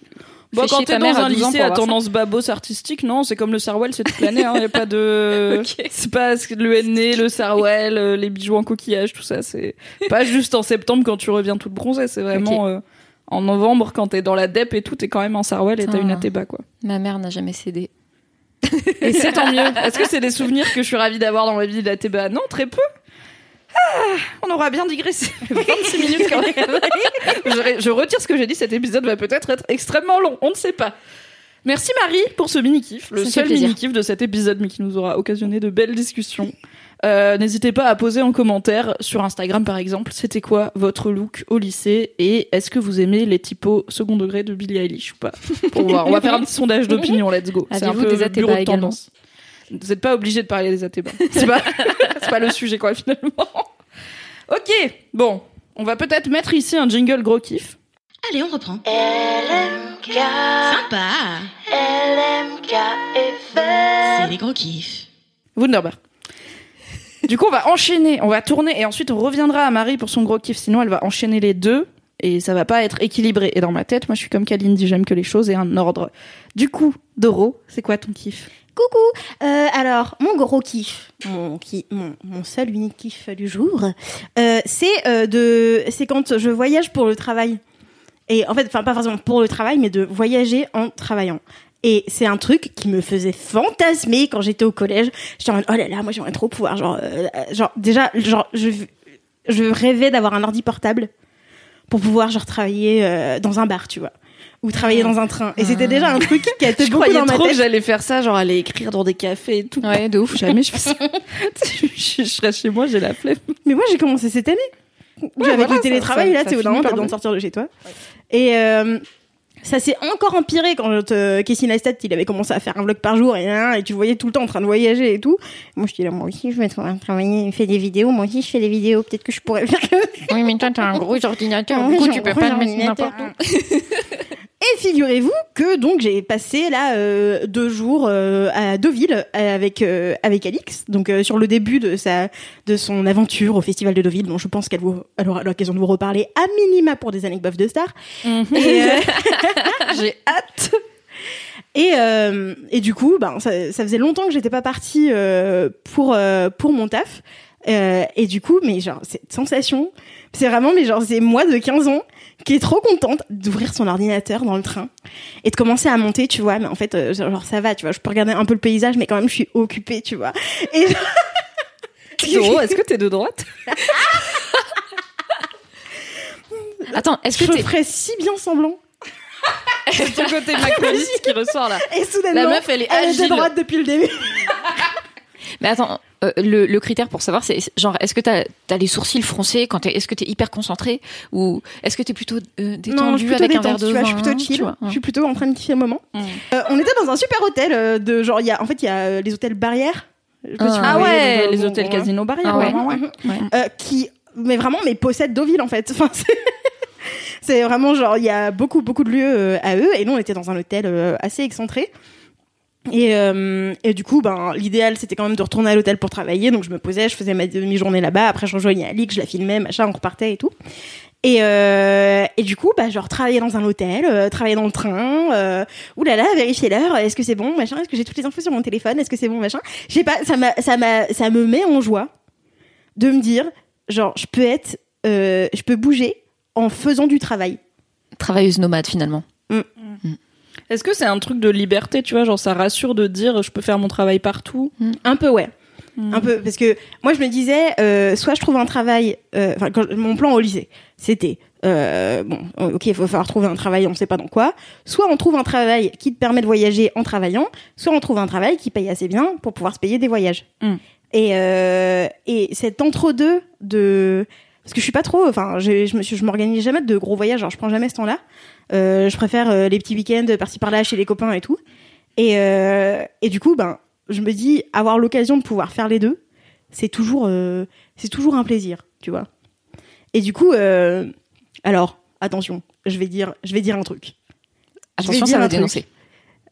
Bon, quand t'es ta dans un 12 ans lycée à ça. tendance babos artistique, non, c'est comme le Sarwell, c'est toute l'année, hein. Y a pas de, Ok. c'est pas le henné, le Sarwell, euh, les bijoux en coquillage, tout ça, c'est pas juste en septembre quand tu reviens toute bronzée, c'est vraiment, euh, en novembre quand t'es dans la dep et tout, t'es quand même en Sarwell et t'as une athéba, quoi. Ma mère n'a jamais cédé. Et c'est tant mieux. Est-ce que c'est des souvenirs que je suis ravie d'avoir dans ma vie de l'athéba? Non, très peu. Ah, on aura bien digressé. 26 minutes quand même. je, je retire ce que j'ai dit. Cet épisode va peut-être être extrêmement long. On ne sait pas. Merci Marie pour ce mini-kiff. Le seul mini-kiff de cet épisode, mais qui nous aura occasionné de belles discussions. Euh, N'hésitez pas à poser en commentaire sur Instagram par exemple, c'était quoi votre look au lycée et est-ce que vous aimez les typos second degré de Billie Eilish ou pas? Pour voir, on va faire un petit sondage d'opinion, let's go. C'est un peu des bureau de tendance. Vous n'êtes pas obligé de parler des atébas. C'est pas, c'est pas le sujet quoi finalement. Ok, bon, on va peut-être mettre ici un jingle gros kiff. Allez, on reprend. Sympa. C'est les gros kiffs. Wunderbar. Du coup, on va enchaîner, on va tourner et ensuite on reviendra à Marie pour son gros kiff. Sinon, elle va enchaîner les deux et ça va pas être équilibré. Et dans ma tête, moi, je suis comme Kalindi, j'aime que les choses aient un ordre. Du coup, Doro, c'est quoi ton kiff? Coucou Euh, Alors, mon gros kiff, mon, ki- mon, seul unique kiff du jour, euh, c'est euh, de, c'est quand je voyage pour le travail. Et en fait, enfin pas forcément pour le travail, mais de voyager en travaillant. Et c'est un truc qui me faisait fantasmer quand j'étais au collège. J'étais en mode, oh là là, moi j'aimerais trop pouvoir, genre, genre déjà, genre, je, je rêvais d'avoir un ordi portable pour pouvoir genre travailler dans un bar, tu vois, ou travailler dans un train. Et c'était déjà un truc qui était Je beaucoup croyais dans ma trop que tête. j'allais faire ça, genre aller écrire dans des cafés et tout. Ouais, de ouf. Jamais je fais ça. je, je serais chez moi, j'ai la flemme. Mais moi, j'ai commencé cette année. avec voilà, le télétravail, ça- là, sais, au moment, t'as besoin de sortir de chez toi. Et euh, ça s'est encore empiré quand euh, Casey Neistat, il avait commencé à faire un vlog par jour et, hein, et tu voyais tout le temps en train de voyager et tout. Moi, je dis là, moi aussi, je vais tra- travailler, faire des vidéos. Moi aussi, je fais des vidéos. Peut-être que je pourrais faire. Oui, mais toi, t'as un gros ordinateur. Du coup, tu peux pas le mettre ordinateur. n'importe où. Et figurez-vous que donc j'ai passé là euh, deux jours euh, à Deauville euh, avec euh, avec Alix, donc euh, sur le début de sa de son aventure au festival de Deauville. dont je pense qu'elle vous elle aura l'occasion de vous reparler à minima pour des anecdotes de stars. Euh, J'ai hâte. et, euh, et du coup, ben, ça, ça faisait longtemps que j'étais pas partie euh, pour euh, pour mon taf. Euh, et du coup, mais genre cette sensation, c'est vraiment mais genre c'est moi de 15 ans qui est trop contente d'ouvrir son ordinateur dans le train et de commencer à monter, tu vois. Mais en fait, euh, genre ça va, tu vois. Je peux regarder un peu le paysage, mais quand même je suis occupée, tu vois. Et Doro, est-ce que t'es de droite Attends, est-ce que je t'es ferais si bien semblant. C'est ton côté macroniste qui ressort là. Et soudainement, La meuf, elle est elle est agile. de droite depuis le début. Mais attends, euh, le, le critère pour savoir, c'est genre, est-ce que t'as as les sourcils froncés quand t'es, est-ce que t'es hyper concentré ou est-ce que t'es plutôt euh, détendu non, je suis plutôt avec un verre de tu vin je suis plutôt tu chill. vois, Je hein. suis plutôt en train de kiffer le moment. Mm. Euh, on était dans un super hôtel euh, de genre, il y a, en fait, il y a les hôtels barrières. Je si Ah Ah ouais, les hôtels bon, casino barrières. Ah ouais. ouais, ouais. Ouais. euh, qui, mais vraiment, mais possèdent Deauville en fait. Enfin, c'est- vraiment genre, il y a beaucoup, beaucoup de lieux à eux. Et nous, on était dans un hôtel assez excentré. Et, euh, et du coup, ben, l'idéal, c'était quand même de retourner à l'hôtel pour travailler. Donc, je me posais, je faisais ma demi-journée là-bas. Après, je rejoignais Alix, je la filmais, machin, on repartait et tout. Et, euh, et du coup, bah, genre, travailler dans un hôtel, euh, travailler dans le train, euh, oulala, vérifier l'heure, est-ce que c'est bon, machin, est-ce que j'ai toutes les infos sur mon téléphone, est-ce que c'est bon, machin. J'ai pas, ça m'a, ça m'a, ça me met en joie de me dire, genre, je peux être, euh, je peux bouger en faisant du travail. Travailleuse nomade finalement. Est-ce que c'est un truc de liberté, tu vois, genre ça rassure de dire je peux faire mon travail partout? Un peu, ouais. Un peu, parce que moi je me disais, euh, soit je trouve un travail, euh, enfin quand- mon plan au lycée, c'était, euh, bon, ok, il faut falloir trouver un travail, on sait pas dans quoi, soit on trouve un travail qui te permet de voyager en travaillant, soit on trouve un travail qui paye assez bien pour pouvoir se payer des voyages. Mm. Et, euh, et cet entre-deux de... Parce que je suis pas trop, enfin, je, je me suis, je m'organise jamais de gros voyages, genre je prends jamais ce temps-là. Euh, je préfère euh, les petits week-ends par-ci par-là chez les copains et tout. Et, euh, et du coup, ben, je me dis, avoir l'occasion de pouvoir faire les deux, c'est toujours, euh, c'est toujours un plaisir, tu vois. Et du coup, euh, alors, attention, je vais dire, je vais dire un truc. Attention, dire ça va un truc. dénoncer.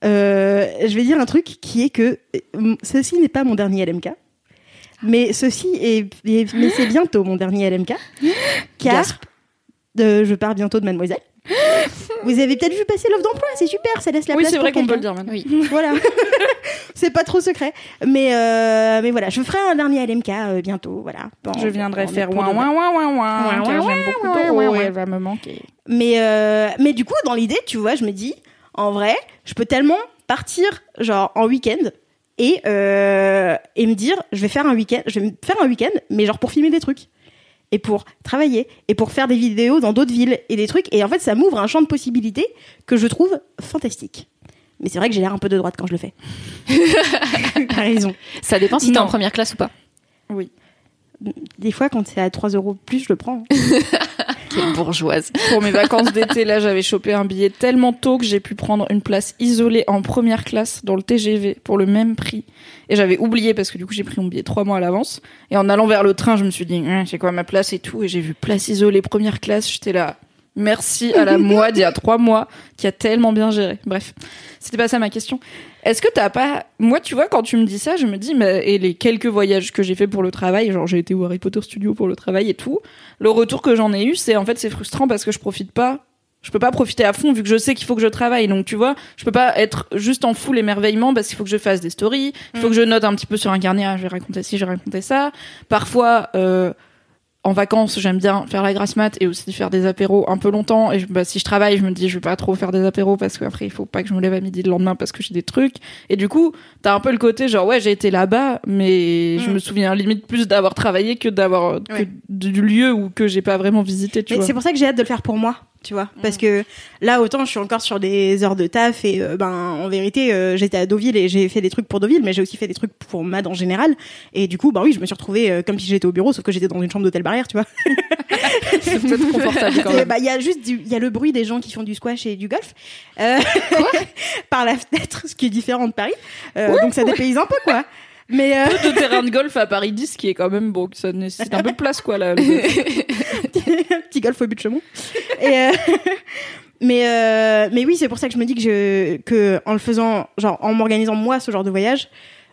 Euh, je vais dire un truc qui est que ceci n'est pas mon dernier LMK, mais ceci est, mais c'est bientôt mon dernier LMK, car je pars bientôt de Mademoiselle. Vous avez peut-être vu passer l'offre d'emploi, c'est super, ça laisse la Oui, place c'est pour vrai qu'on peut le dire maintenant. Oui. Voilà. c'est pas trop secret. Mais, euh, mais voilà, je ferai un dernier LMK euh, bientôt. Voilà. Bon, Je viendrai bon, faire ouin ouin ouin ouin Ouin, j'aime beaucoup ouin, Doro ouin, et ouin. elle va me manquer. Mais, euh, mais du coup, dans l'idée, tu vois, je me dis, en vrai, je peux tellement partir, genre, en week-end et, euh, et me dire, je vais faire un week-end, je vais me faire un week-end, mais genre pour filmer des trucs. Et pour travailler, et pour faire des vidéos dans d'autres villes et des trucs. Et en fait, ça m'ouvre un champ de possibilités que je trouve fantastique. Mais c'est vrai que j'ai l'air un peu de droite quand je le fais. T'as raison. Ça dépend si t'es en première classe ou pas. Oui. Des fois, quand c'est à 3 euros plus, je le prends. Quelle bourgeoise. Pour mes vacances d'été, là, j'avais chopé un billet tellement tôt que j'ai pu prendre une place isolée en première classe dans le TGV pour le même prix. Et j'avais oublié parce que du coup, j'ai pris mon billet trois mois à l'avance. Et en allant vers le train, je me suis dit, Hum, c'est quoi ma place et tout. Et j'ai vu place isolée première classe. J'étais là. Merci à la moi d'il y a trois mois qui a tellement bien géré. Bref, c'était pas ça ma question. Est-ce que t'as pas, moi, tu vois, quand tu me dis ça, je me dis, mais, et les quelques voyages que j'ai fait pour le travail, genre j'ai été au Harry Potter Studio pour le travail et tout, le retour que j'en ai eu, c'est en fait c'est frustrant parce que je profite pas. Je peux pas profiter à fond vu que je sais qu'il faut que je travaille. Donc tu vois, je peux pas être juste en full émerveillement parce qu'il faut que je fasse des stories, il faut que je note un petit peu sur un carnet, ah, je vais raconter ci, je vais raconter ça. Parfois, euh, en vacances, j'aime bien faire la grasse mat et aussi faire des apéros un peu longtemps. Et je- bah, si je travaille, je me dis je vais pas trop faire des apéros parce qu'après il faut pas que je me lève à midi le lendemain parce que j'ai des trucs. Et du coup, t'as un peu le côté genre ouais j'ai été là-bas, mais je Mm. me souviens limite plus d'avoir travaillé que d'avoir Ouais. du lieu où que j'ai pas vraiment visité. Tu Mais vois. c'est pour ça que j'ai hâte de le faire pour moi, tu vois. Parce que là, autant je suis encore sur des heures de taf et euh, ben en vérité, euh, j'étais à Deauville et j'ai fait des trucs pour Deauville, mais j'ai aussi fait des trucs pour MAD en général. Et du coup, bah oui, je me suis retrouvée euh, comme si j'étais au bureau, sauf que j'étais dans une chambre d'hôtel barrière, tu vois. c'est peut-être confortable quand même. bah il y a juste du, il y a le bruit des gens qui font du squash et du golf euh, par la fenêtre, ce qui est différent de Paris. Euh, donc ça dépayse un peu quoi. Mais euh, de terrain de golf à Paris 10 qui est quand même bon, ça nécessite un peu de place quoi là. petit golf au but de Chaumont. Et, euh, Mais euh, mais oui, c'est pour ça que je me dis que je que en le faisant, genre en m'organisant moi ce genre de voyage,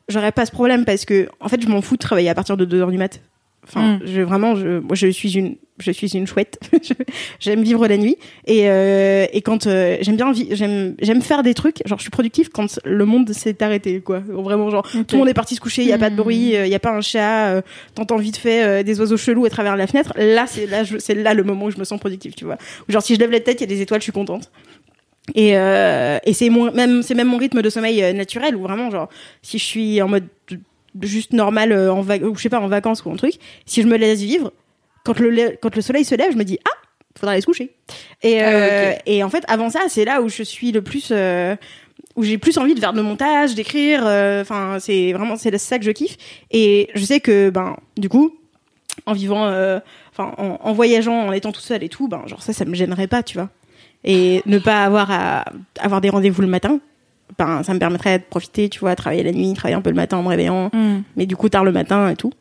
j'aurais pas ce problème parce que en fait je m'en fous de travailler à partir de 2 heures du mat. Enfin, Mm. je vraiment, je, moi je suis une, je suis une chouette. J'aime vivre la nuit et euh, et quand euh, j'aime bien, j'aime j'aime faire des trucs. Genre je suis productive quand le monde s'est arrêté quoi. Vraiment genre tout le monde est parti se coucher, il y a pas de bruit, il y a pas un chat, euh, t'entends vite fait euh, des oiseaux chelous à travers la fenêtre. Là c'est là c'est là le moment où je me sens productive, tu vois. Ou genre si je lève la tête, il y a des étoiles, je suis contente. Et, euh, et c'est mon même c'est même mon rythme de sommeil euh, naturel où vraiment genre si je suis en mode juste normal euh, en vac- ou je sais pas en vacances ou un truc, si je me laisse vivre, quand le le- quand le soleil se lève, je me dis ah faudra aller se coucher. Et euh, et en fait avant ça c'est là où je suis le plus euh, où j'ai plus envie de faire de montage, d'écrire. euh, Enfin c'est vraiment c'est ça que je kiffe. Et je sais que ben du coup en vivant euh, enfin en, en voyageant en étant tout seul et tout ben genre ça ça me gênerait pas tu vois et ne pas avoir à avoir des rendez-vous le matin ben ça me permettrait de profiter tu vois travailler la nuit travailler un peu le matin en me réveillant Mm. mais du coup tard le matin et tout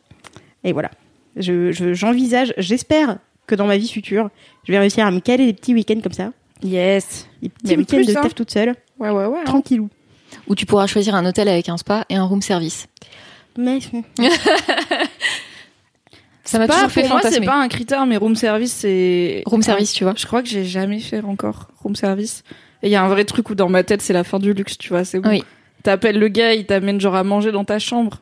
et voilà je je- j'envisage j'espère que dans ma vie future je vais réussir à me caler des petits week-ends comme ça Yes. des petits week-ends de hein. taf toute seule Ouais, ouais, ouais. hein. tranquillou Où tu pourras choisir un hôtel avec un spa et un room service. mais Ça m'a toujours fait pour moi, c'est fantasmer. pas un critère, mais room service, c'est. Room service, tu vois. Je crois que j'ai jamais fait encore room service. Et il y a un vrai truc où dans ma tête, c'est la fin du luxe, tu vois. C'est bon. Oui. T'appelles le gars, il t'amène genre à manger dans ta chambre.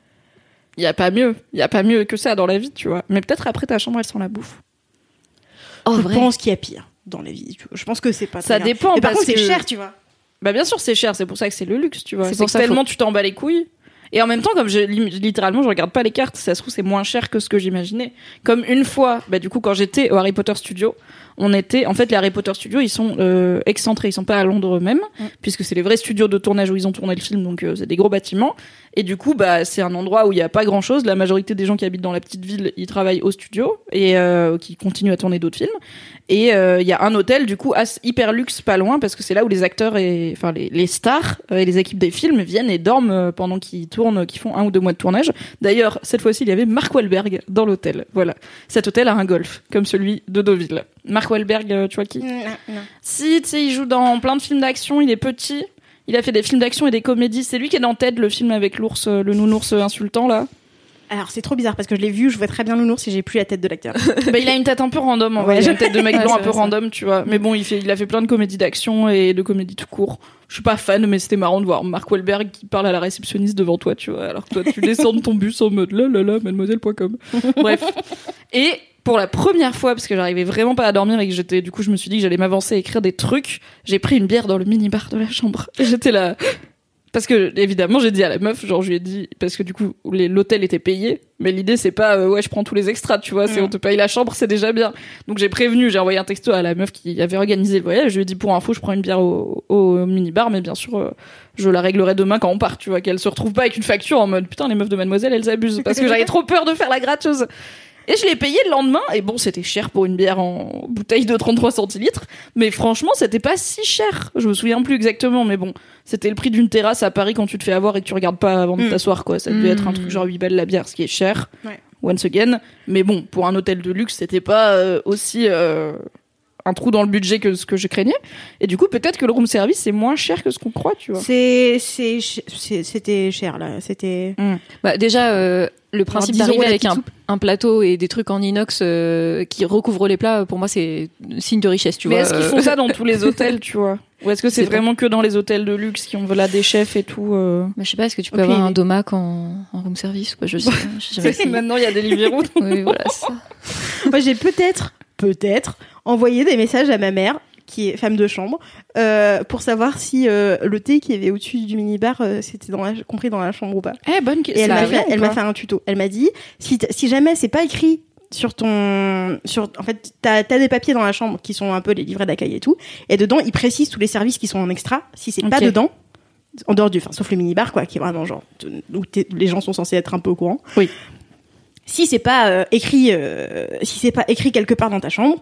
Il y a pas mieux. Il y a pas mieux que ça dans la vie, tu vois. Mais peut-être après ta chambre, elle sent la bouffe. Oh, je vrai. pense qu'il y a pire dans la vie tu vois. je pense que c'est pas Ça dépend, mais par parce contre c'est que- cher tu vois Bah bien sûr, c'est cher. C'est pour ça que c'est le luxe, tu vois. C'est C'est pour que ça, tellement tu t'en bats les couilles. Et en même temps, comme je, littéralement, je regarde pas les cartes, ça se trouve, c'est moins cher que ce que j'imaginais. Comme une fois, bah, du coup, quand j'étais au Harry Potter Studio, on était, en fait, les Harry Potter Studios, ils sont euh, excentrés, ils sont pas à Londres eux-mêmes, puisque c'est les vrais studios de tournage où ils ont tourné le film, donc euh, c'est des gros bâtiments. Et du coup, bah, c'est un endroit où il y a pas grand-chose. La majorité des gens qui habitent dans la petite ville, ils travaillent au studio et euh, qui continuent à tourner d'autres films. Et il y a un hôtel, du coup, as- hyper luxe, pas loin, parce que c'est là où les acteurs et, enfin, les, les stars et les équipes des films viennent et dorment pendant qu'ils tournent, qu'ils font un ou deux mois de tournage. D'ailleurs, cette fois-ci, il y avait Mark Wahlberg dans l'hôtel. Voilà. Cet hôtel a un golf, comme celui de Deauville. Mark Wahlberg, euh, tu vois qui non, non. Si, tu sais, il joue dans plein de films d'action, il est petit. Il a fait des films d'action et des comédies. C'est lui qui est dans Ted, le film avec l'ours, euh, le nounours insultant, là. alors c'est trop bizarre parce que je l'ai vu je vois très bien Nounours et j'ai plus la tête de l'acteur bah, il a une tête un peu random, en vrai. Ouais. Il a une tête de mec Ouais, blanc un peu ça. random, tu vois. Mais bon, il, fait, il a fait plein de comédies d'action et de comédies tout court. Je suis pas fan, mais c'était marrant de voir Mark Wahlberg qui parle à la réceptionniste devant toi, tu vois. Alors que toi, tu descends de ton bus en mode là, là, là, mademoiselle.com. Bref. Et pour la première fois, parce que j'arrivais vraiment pas à dormir et que j'étais, du coup, je me suis dit que j'allais m'avancer à écrire des trucs, j'ai pris une bière dans le mini-bar de la chambre. Et j'étais là. Parce que, évidemment, j'ai dit à la meuf, genre, je lui ai dit, parce que du coup, l'hôtel était payé, mais l'idée, c'est pas, euh, ouais, je prends tous les extras, tu vois, c'est Mm. on te paye la chambre, c'est déjà bien. Donc, j'ai prévenu, j'ai envoyé un texto à la meuf qui avait organisé le voyage, je lui ai dit, pour info, je prends une bière au, au mini-bar, mais bien sûr, euh, je la réglerai demain quand on part, tu vois, qu'elle se retrouve pas avec une facture en mode, putain, les meufs de mademoiselle, elles abusent, parce que j'avais trop peur de faire la gratteuse. Et je l'ai payé le lendemain, et bon, c'était cher pour une bière en bouteille de 33 centilitres, mais franchement, c'était pas si cher. Je me souviens plus exactement, mais bon, c'était le prix d'une terrasse à Paris quand tu te fais avoir et que tu regardes pas avant de Mm. t'asseoir, quoi. Ça devait Mm. être un truc genre 8 balles la bière, ce qui est cher. Ouais. Once again. Mais bon, pour un hôtel de luxe, c'était pas euh, aussi euh, un trou dans le budget que ce que je craignais. Et du coup, peut-être que le room service, c'est moins cher que ce qu'on croit, tu vois. c'est c'est c'était cher là c'était Bah, déjà, euh, le principe 10 euros d'arriver avec un, un plateau et des trucs en inox euh, qui recouvrent les plats, pour moi, c'est signe de richesse, tu Mais vois. est-ce qu'ils euh. font ça dans tous les hôtels, tu vois? Ou est-ce que c'est vraiment que dans les hôtels de luxe qui ont là des chefs et tout euh? Bah, je sais pas, est-ce que tu peux avoir un domac en, en room service quoi, Je sais pas. Maintenant, il y a des Deliveroo. Oui, voilà, c'est ça. moi j'ai peut-être peut-être envoyé des messages à ma mère qui est femme de chambre euh, pour savoir si euh, le thé qui avait au-dessus du minibar euh, c'était dans la, compris dans la chambre ou pas Eh, bonne question. elle m'a fait, ou elle m'a pas fait un tuto elle m'a dit si si jamais c'est pas écrit sur ton sur en fait t'as as des papiers dans la chambre qui sont un peu les livrets d'accueil et tout et dedans ils précisent tous les services qui sont en extra si c'est pas Ok. dedans en dehors du enfin sauf le minibar quoi qui est vraiment genre où les gens sont censés être un peu au courant Oui. si c'est pas écrit si c'est pas écrit quelque part dans ta chambre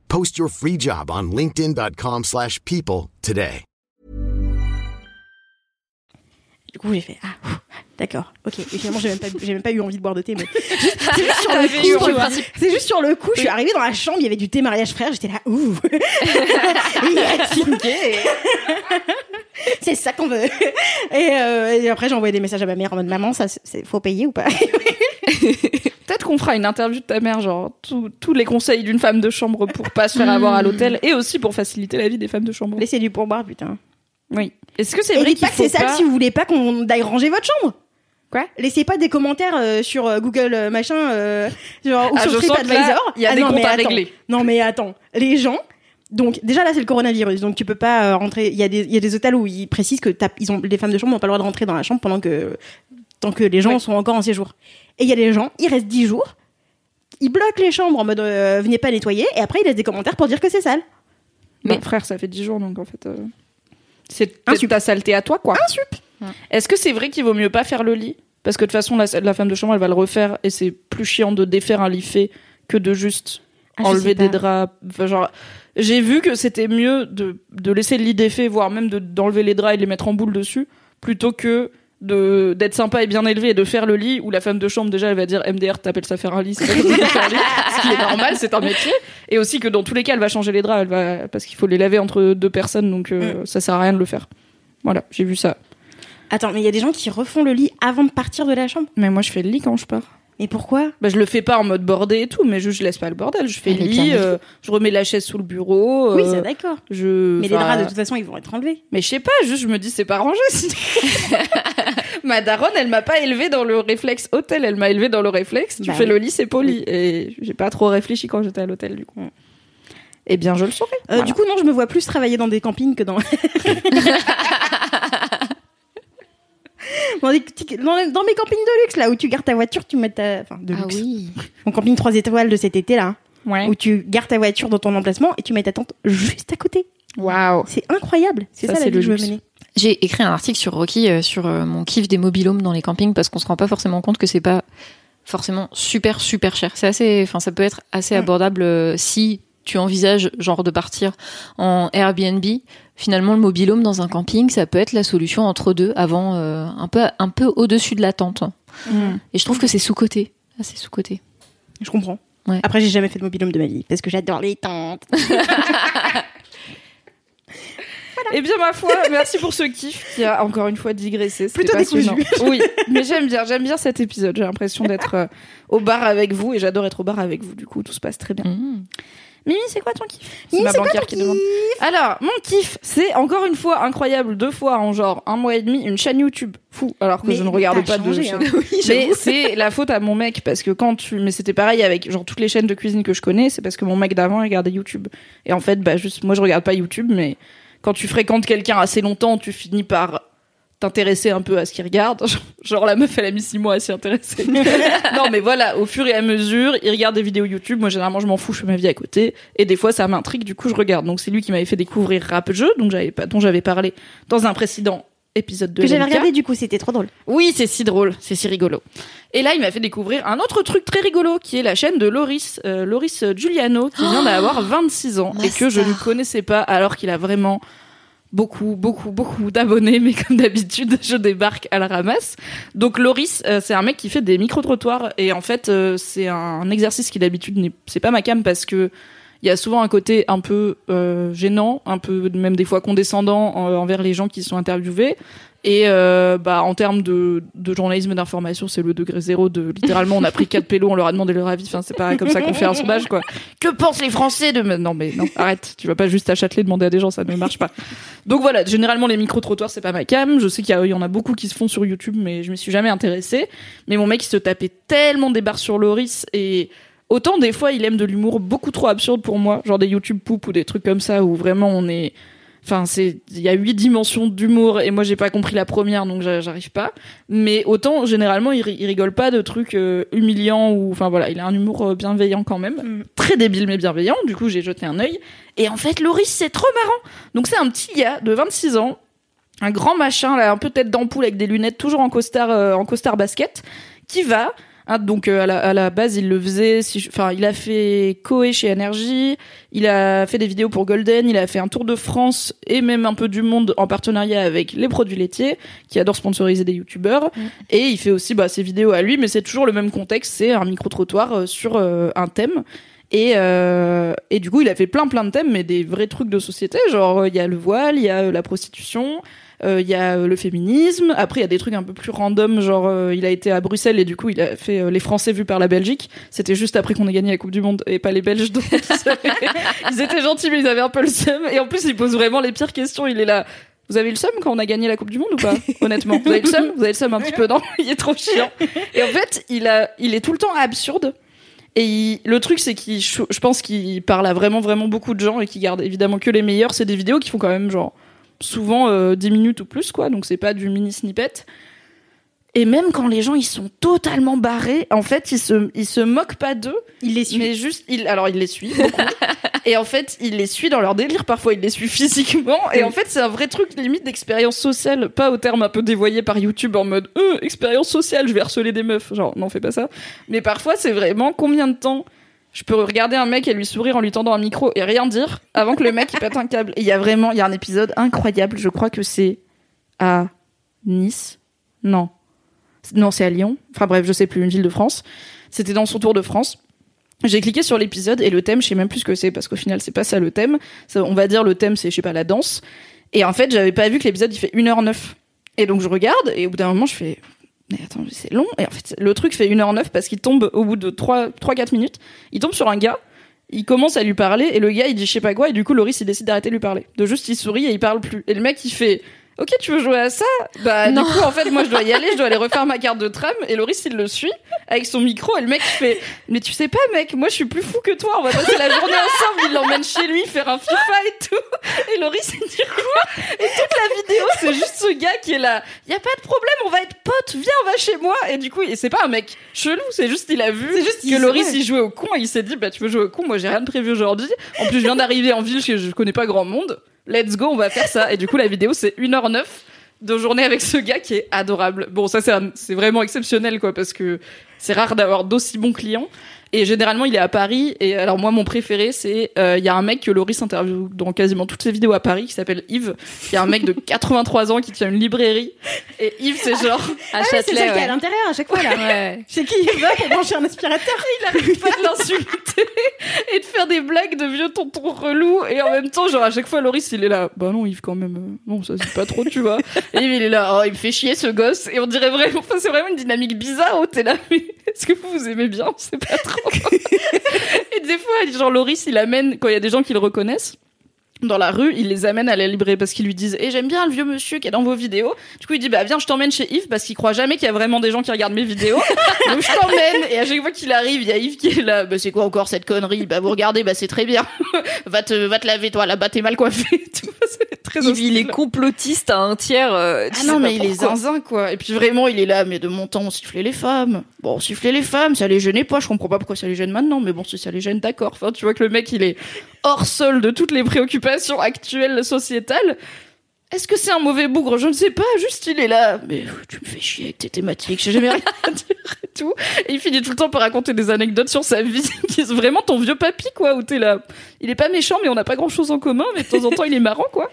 Post your free job on linkedin.com/people slash people today. Du coup, j'ai fait ah d'accord, ok. Et finalement, j'ai même pas, j'ai même pas eu envie de boire de thé. Mais c'est juste sur le coup. C'est juste sur le coup. Je suis arrivée dans la chambre, il y avait du thé mariage frère. J'étais là, ouh. Yes. c'est ça qu'on veut. Et, euh, et après, j'ai envoyé des messages à ma mère en mode maman, ça, c'est faut payer ou pas? Peut-être qu'on fera une interview de ta mère, genre tous- les conseils d'une femme de chambre pour pas se faire avoir à l'hôtel et aussi pour faciliter la vie des femmes de chambre. Laissez du pourboire, putain. Oui. Est-ce que c'est vrai qu'il pas que faut c'est sale pas... si vous voulez pas qu'on aille ranger votre chambre. Quoi? Laissez pas des commentaires euh, sur euh, Google euh, machin, genre, ou Ah, sur que TripAdvisor. il y a Ah des non, comptes à régler. Non mais attends, les gens. Donc déjà là c'est le coronavirus, donc tu peux pas euh, rentrer. Il y a des il y a des hôtels où ils précisent que ils ont les femmes de chambre n'ont pas le droit de rentrer dans la chambre pendant que tant que les gens Ouais. sont encore en séjour. Et il y a des gens, ils restent 10 jours, ils bloquent les chambres en mode euh, venez pas nettoyer, et après ils laissent des commentaires pour dire que c'est sale. Mais Mais- frère, ça fait 10 jours donc en fait. euh, C'est ta saleté à toi quoi. Un sup. Est-ce que c'est vrai qu'il vaut mieux pas faire le lit? Parce que de toute façon, la, la femme de chambre elle va le refaire et c'est plus chiant de défaire un lit fait que de juste Ah, enlever des draps. Enfin, genre, j'ai vu que c'était mieux de, de laisser le lit défait, voire même de- d'enlever les draps et de les mettre en boule dessus, plutôt que de d'être sympa et bien élevé et de faire le lit où la femme de chambre déjà elle va dire MDR t'appelles ça faire un lit c'est pas comme ça faire un lit. Ce qui est normal c'est un métier. Et aussi que dans tous les cas elle va changer les draps elle va parce qu'il faut les laver entre deux personnes donc euh, ça sert à rien de le faire. Voilà j'ai vu ça. Attends, mais il y a des gens qui refont le lit avant de partir de la chambre? mais moi je fais le lit quand je pars Mais pourquoi? Bah, je le fais pas en mode bordé et tout, mais je, je laisse pas le bordel. Je fais le lit, euh, je remets la chaise sous le bureau. Oui, euh, c'est d'accord. je, Mais les draps de toute façon ils vont être enlevés. Mais je sais pas, juste je me dis c'est pas rangé. ma daronne, elle m'a pas élevé dans le réflexe hôtel, elle m'a élevé dans le réflexe. Tu Bah fais oui. le lit, c'est poli. Et j'ai pas trop réfléchi quand j'étais à l'hôtel du coup. Eh bien, je le saurais. Euh, Voilà. Du coup, non, je me vois plus travailler dans des campings que dans. dans, petits- dans les- dans mes campings de luxe, là, où tu gardes ta voiture, tu mets ta. Enfin, de Ah luxe. oui. Mon camping 3 étoiles de cet été, là, Ouais. où tu gardes ta voiture dans ton emplacement et tu mets ta tente juste à côté. Waouh. C'est incroyable. C'est Ça, ça, c'est la vie le que je veux luxe. mener. J'ai écrit un article sur Rocky euh, sur euh, mon kiff des mobilhomes dans les campings parce qu'on se rend pas forcément compte que c'est pas forcément super super cher. C'est assez, enfin ça peut être assez Mm. abordable euh, si tu envisages genre de partir en Airbnb. Finalement, le mobilhome dans un camping, ça peut être la solution entre deux, avant euh, un peu un peu au-dessus de la tente. Mm. Et je trouve que c'est sous côté, assez sous côté. Je comprends. Ouais. Après, j'ai jamais fait de mobilhome de ma vie parce que j'adore les tentes. Eh bien, ma foi, merci pour ce kiff qui a encore une fois digressé. Plutôt passionnant. décousu. Oui, mais j'aime bien, j'aime bien cet épisode. J'ai l'impression d'être euh, au bar avec vous et j'adore être au bar avec vous. Du coup, tout se passe très bien. Mmh. Mimi, c'est quoi ton kiff Mimi, ma c'est quoi banquière ton qui demande. Alors, mon kiff, c'est encore une fois incroyable, deux fois en genre un mois et demi, une chaîne YouTube. Fou, alors que Mais je ne regarde pas de chaîne. hein. Mais c'est la faute à mon mec parce que quand tu, mais c'était pareil avec genre toutes les chaînes de cuisine que je connais, c'est parce que mon mec d'avant regardait YouTube. Et en fait, bah juste, moi je regarde pas YouTube, mais quand tu fréquentes quelqu'un assez longtemps, tu finis par t'intéresser un peu à ce qu'il regarde. Genre la meuf, elle a mis six mois à s'y intéresser. non, mais voilà, au fur et à mesure, il regarde des vidéos YouTube. Moi, généralement, je m'en fous, je fais ma vie à côté. Et des fois, ça m'intrigue, du coup, je regarde. Donc, c'est lui qui m'avait fait découvrir Rap Jeu, donc j'avais pas, dont j'avais parlé dans un précédent épisode de Que j'avais regardé, du coup, c'était trop drôle. Oui, c'est si drôle, c'est si rigolo. Et là, il m'a fait découvrir un autre truc très rigolo, qui est la chaîne de Loris, euh, Loris Giuliano, qui vient d'avoir 26 ans et que je ne connaissais pas, alors qu'il a vraiment beaucoup, beaucoup, beaucoup d'abonnés, mais comme d'habitude, je débarque à la ramasse. Donc Loris, euh, c'est un mec qui fait des micro-trottoirs, et en fait, euh, c'est un exercice qui d'habitude, c'est pas ma cam parce que il y a souvent un côté un peu euh, gênant, un peu même des fois condescendant envers les gens qui sont interviewés. Et euh, bah en termes de, de journalisme d'information, c'est le degré zéro de littéralement on a pris quatre pélos, on leur a demandé leur avis. Enfin c'est pas comme ça qu'on fait un sondage quoi. Que pensent les Français de non mais non arrête, tu vas pas juste à Châtelet demander à des gens, ça ne marche pas. Donc voilà, généralement les micro trottoirs c'est pas ma cam. Je sais qu'il y en a beaucoup qui se font sur YouTube, mais je me suis jamais intéressée. Mais mon mec il se tapait tellement des barres sur Loris et autant des fois il aime de l'humour beaucoup trop absurde pour moi, genre des YouTube poop ou des trucs comme ça où vraiment on est Enfin, c'est il y a huit dimensions d'humour et moi j'ai pas compris la première donc j'a- j'arrive pas. Mais autant généralement il rigole pas de trucs euh, humiliants ou enfin voilà, il a un humour euh, bienveillant quand même, Mm. très débile mais bienveillant. Du coup j'ai jeté un œil et en fait Loris c'est trop marrant. Donc c'est un petit gars de 26 ans, un grand machin là, un peu tête d'ampoule avec des lunettes, toujours en costard euh, en costard basket, qui va hein, donc euh, à, la, à la base il le faisait, si je- enfin il a fait Koé chez Energy, il a fait des vidéos pour Golden, il a fait un tour de France et même un peu du monde en partenariat avec les produits laitiers qui adorent sponsoriser des youtubeurs et il fait aussi bah, ses vidéos à lui mais c'est toujours le même contexte, c'est un micro trottoir sur euh, un thème. Et, euh, et du coup, il a fait plein plein de thèmes, mais des vrais trucs de société. Genre, euh, il y a le voile, il y a euh, la prostitution, euh, il y a euh, le féminisme. Après, il y a des trucs un peu plus random. Genre, euh, il a été à Bruxelles et du coup, il a fait euh, les Français vus par la Belgique. C'était juste après qu'on ait gagné la Coupe du Monde et pas les Belges. Ils étaient gentils, mais ils avaient un peu le seum. Et en plus, il pose vraiment les pires questions. Il est là. Vous avez le seum quand on a gagné la Coupe du Monde ou pas Honnêtement, vous avez le seum? Vous avez le seum un petit peu, non? Il est trop chiant. Et en fait, il a, il est tout le temps absurde. Et le truc, c'est qu'il, je pense qu'il parle à vraiment, vraiment beaucoup de gens et qu'il garde évidemment que les meilleurs. C'est des vidéos qui font quand même genre souvent euh, 10 minutes ou plus, quoi. Donc c'est pas du mini snippet. Et même quand les gens ils sont totalement barrés, en fait, ils se, ils se moquent pas d'eux, Il les suit. mais juste, alors il les suit beaucoup. et en fait, il les suit dans leur délire. Parfois, il les suit physiquement. Et en fait, c'est un vrai truc limite d'expérience sociale, pas au terme un peu dévoyé par YouTube en mode euh, expérience sociale, je vais harceler des meufs. Genre, non, fais pas ça. Mais parfois, c'est vraiment combien de temps je peux regarder un mec et lui sourire en lui tendant un micro et rien dire avant que le mec il pète un câble. Et il y a vraiment, il y a un épisode incroyable. Je crois que c'est à Nice. Non. Non, c'est à Lyon. Enfin bref, je sais plus, une ville de France. C'était dans son tour de France. J'ai cliqué sur l'épisode et le thème, je sais même plus ce que c'est parce qu'au final, c'est pas ça le thème. On va dire le thème, c'est, je sais pas, la danse. Et en fait, j'avais pas vu que l'épisode, il fait 1h09. Et donc, je regarde et au bout d'un moment, je fais, mais attends, c'est long. Et en fait, le truc fait 1h09 parce qu'il tombe au bout de 3-4 minutes. Il tombe sur un gars. Il commence à lui parler et le gars, il dit je sais pas quoi. Et du coup, Loris, il décide d'arrêter de lui parler. De juste, il sourit et il parle plus. Et le mec, il fait, Ok, tu veux jouer à ça Bah Non. du coup en fait moi je dois y aller, je dois aller refaire ma carte de tram et Loris il le suit avec son micro et le mec fait mais tu sais pas mec, moi je suis plus fou que toi, on va passer la journée ensemble, il l'emmène chez lui faire un FIFA et tout et Loris il dit quoi Et toute la vidéo c'est juste ce gars qui est là, y a pas de problème, on va être potes, viens on va chez moi et du coup et c'est pas un mec chelou, c'est juste il a vu juste que Loris il jouait au con et il s'est dit bah tu veux jouer au con, moi j'ai rien de prévu aujourd'hui. En plus je viens d'arriver en ville, je connais pas grand monde. Let's go, on va faire ça. Et du coup, la vidéo, c'est 1h09 de journée avec ce gars qui est adorable. Bon, ça, c'est vraiment exceptionnel, quoi, parce que c'est rare d'avoir d'aussi bons clients. Et généralement, il est à Paris. Et alors, moi, mon préféré, c'est, euh, il y a un mec que Loris interviewe dans quasiment toutes ses vidéos à Paris, qui s'appelle Yves. Il y a un mec de 83 ans qui tient une librairie. Et Yves, c'est genre, À Ah, c'est Châtelet, celle qui est à ouais. l'intérieur à chaque fois là. Ouais. C'est qui il va pour brancher un aspirateur il arrête pas de l'insulter et de faire des blagues de vieux tontons relous et en même temps genre à chaque fois Loris il est là bah non Yves quand même non ça c'est pas trop tu vois et Yves il est là oh il me fait chier ce gosse et on dirait vraiment enfin, c'est vraiment une dynamique bizarre où t'es là mais est-ce que vous vous aimez bien? On sait pas trop et des fois genre Loris il amène quand il y a des gens qui le reconnaissent dans la rue, il les amène à la librairie parce qu'ils lui disent "Et j'aime bien le vieux monsieur qui est dans vos vidéos." Du coup, il dit "Bah viens, je t'emmène chez Yves parce qu'il croit jamais qu'il y a vraiment des gens qui regardent mes vidéos." Donc je t'emmène et à chaque fois qu'il arrive, il y a Yves qui est là. Bah c'est quoi encore cette connerie? Bah vous regardez, bah c'est très bien. va te va te laver toi là-bas, t'es mal coiffé. C'est très Yves, il est complotiste à un tiers. euh, Ah non, mais il est zinzin, quoi. Et puis vraiment, il est là, mais de mon temps, on sifflait les femmes. Bon, on sifflait les femmes, ça les gênait pas. Je comprends pas pourquoi ça les gêne maintenant, mais bon, si ça les gêne, d'accord. Enfin, tu vois que le mec, il est hors sol de toutes les préoccupations actuelles sociétales. Est-ce que c'est un mauvais bougre? Je ne sais pas, juste il est là. Mais tu me fais chier avec tes thématiques, j'ai jamais rien à dire et tout. Et il finit tout le temps par raconter des anecdotes sur sa vie, qui est vraiment ton vieux papy, quoi, où t'es là. Il est pas méchant, mais on n'a pas grand chose en commun, mais de temps en temps, il est marrant, quoi.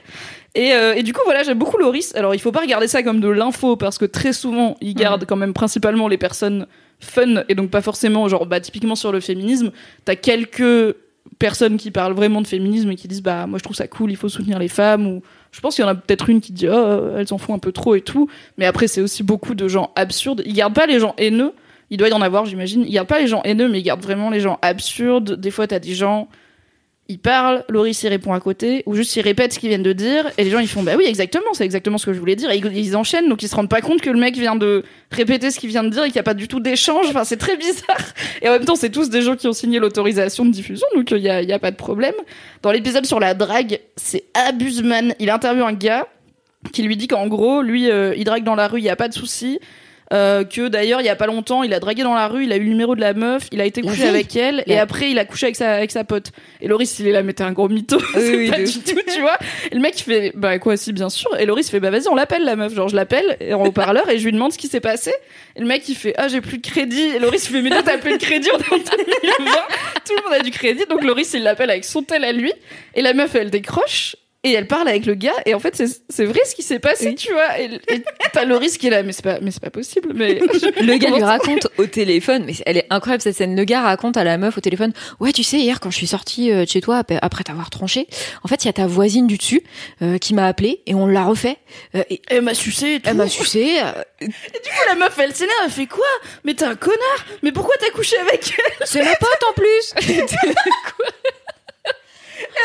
Et, euh, et du coup, voilà, j'aime beaucoup Loris. Alors, il faut pas regarder ça comme de l'info, parce que très souvent, il garde quand même principalement les personnes fun, et donc pas forcément, genre, bah, typiquement sur le féminisme, t'as quelques personnes qui parlent vraiment de féminisme et qui disent, bah, moi, je trouve ça cool, il faut soutenir les femmes, ou je pense qu'il y en a peut-être une qui dit, oh, elles en font un peu trop et tout. Mais après, c'est aussi beaucoup de gens absurdes. Il garde pas les gens haineux. Il doit y en avoir, j'imagine. Il garde pas les gens haineux, mais il garde vraiment les gens absurdes. Des fois, t'as des gens, il parle, Loris il répond à côté, ou juste il répète ce qu'ils viennent de dire, et les gens ils font bah oui exactement, c'est exactement ce que je voulais dire, et ils, enchaînent, donc ils se rendent pas compte que le mec vient de répéter ce qu'il vient de dire et qu'il n'y a pas du tout d'échange, enfin c'est très bizarre. Et en même temps c'est tous des gens qui ont signé l'autorisation de diffusion, donc il y a, il y a pas de problème. Dans l'épisode sur la drague, c'est Abusman, il interviewe un gars qui lui dit qu'en gros, lui, euh, il drague dans la rue, il y a pas de souci. Euh, que d'ailleurs il y a pas longtemps il a dragué dans la rue il a eu le numéro de la meuf il a été couché avec elle et après il a couché avec sa avec sa pote. Et Loris il est là mais t'es un gros mytho c'est oui, pas du tout tu vois. Et le mec il fait bah quoi si bien sûr. Et Loris fait bah vas-y on l'appelle la meuf. Genre je l'appelle et en haut-parleur et je lui demande ce qui s'est passé. Et le mec il fait ah j'ai plus de crédit. Et Loris il fait mais non t'as plus de crédit on est en 2020 tout le monde a du crédit. Donc Loris il l'appelle avec son tel à lui. Et la meuf elle décroche et elle parle avec le gars et en fait c'est vrai ce qui s'est passé tu vois et, et t'as Loris qui est là mais c'est pas mais c'est pas possible mais Le gars lui raconte au téléphone, mais elle est incroyable cette scène. Le gars raconte à la meuf au téléphone, ouais, tu sais, hier quand je suis sortie euh, de chez toi ap- après t'avoir tranché, en fait, il y a ta voisine du dessus euh, qui m'a appelé et on l'a refait. Euh, et elle m'a sucé et tout. elle m'a sucé. euh, Du coup, la meuf, elle s'énerve, elle fait quoi? Mais t'es un connard Mais pourquoi t'as couché avec elle? C'est ma pote en plus. Et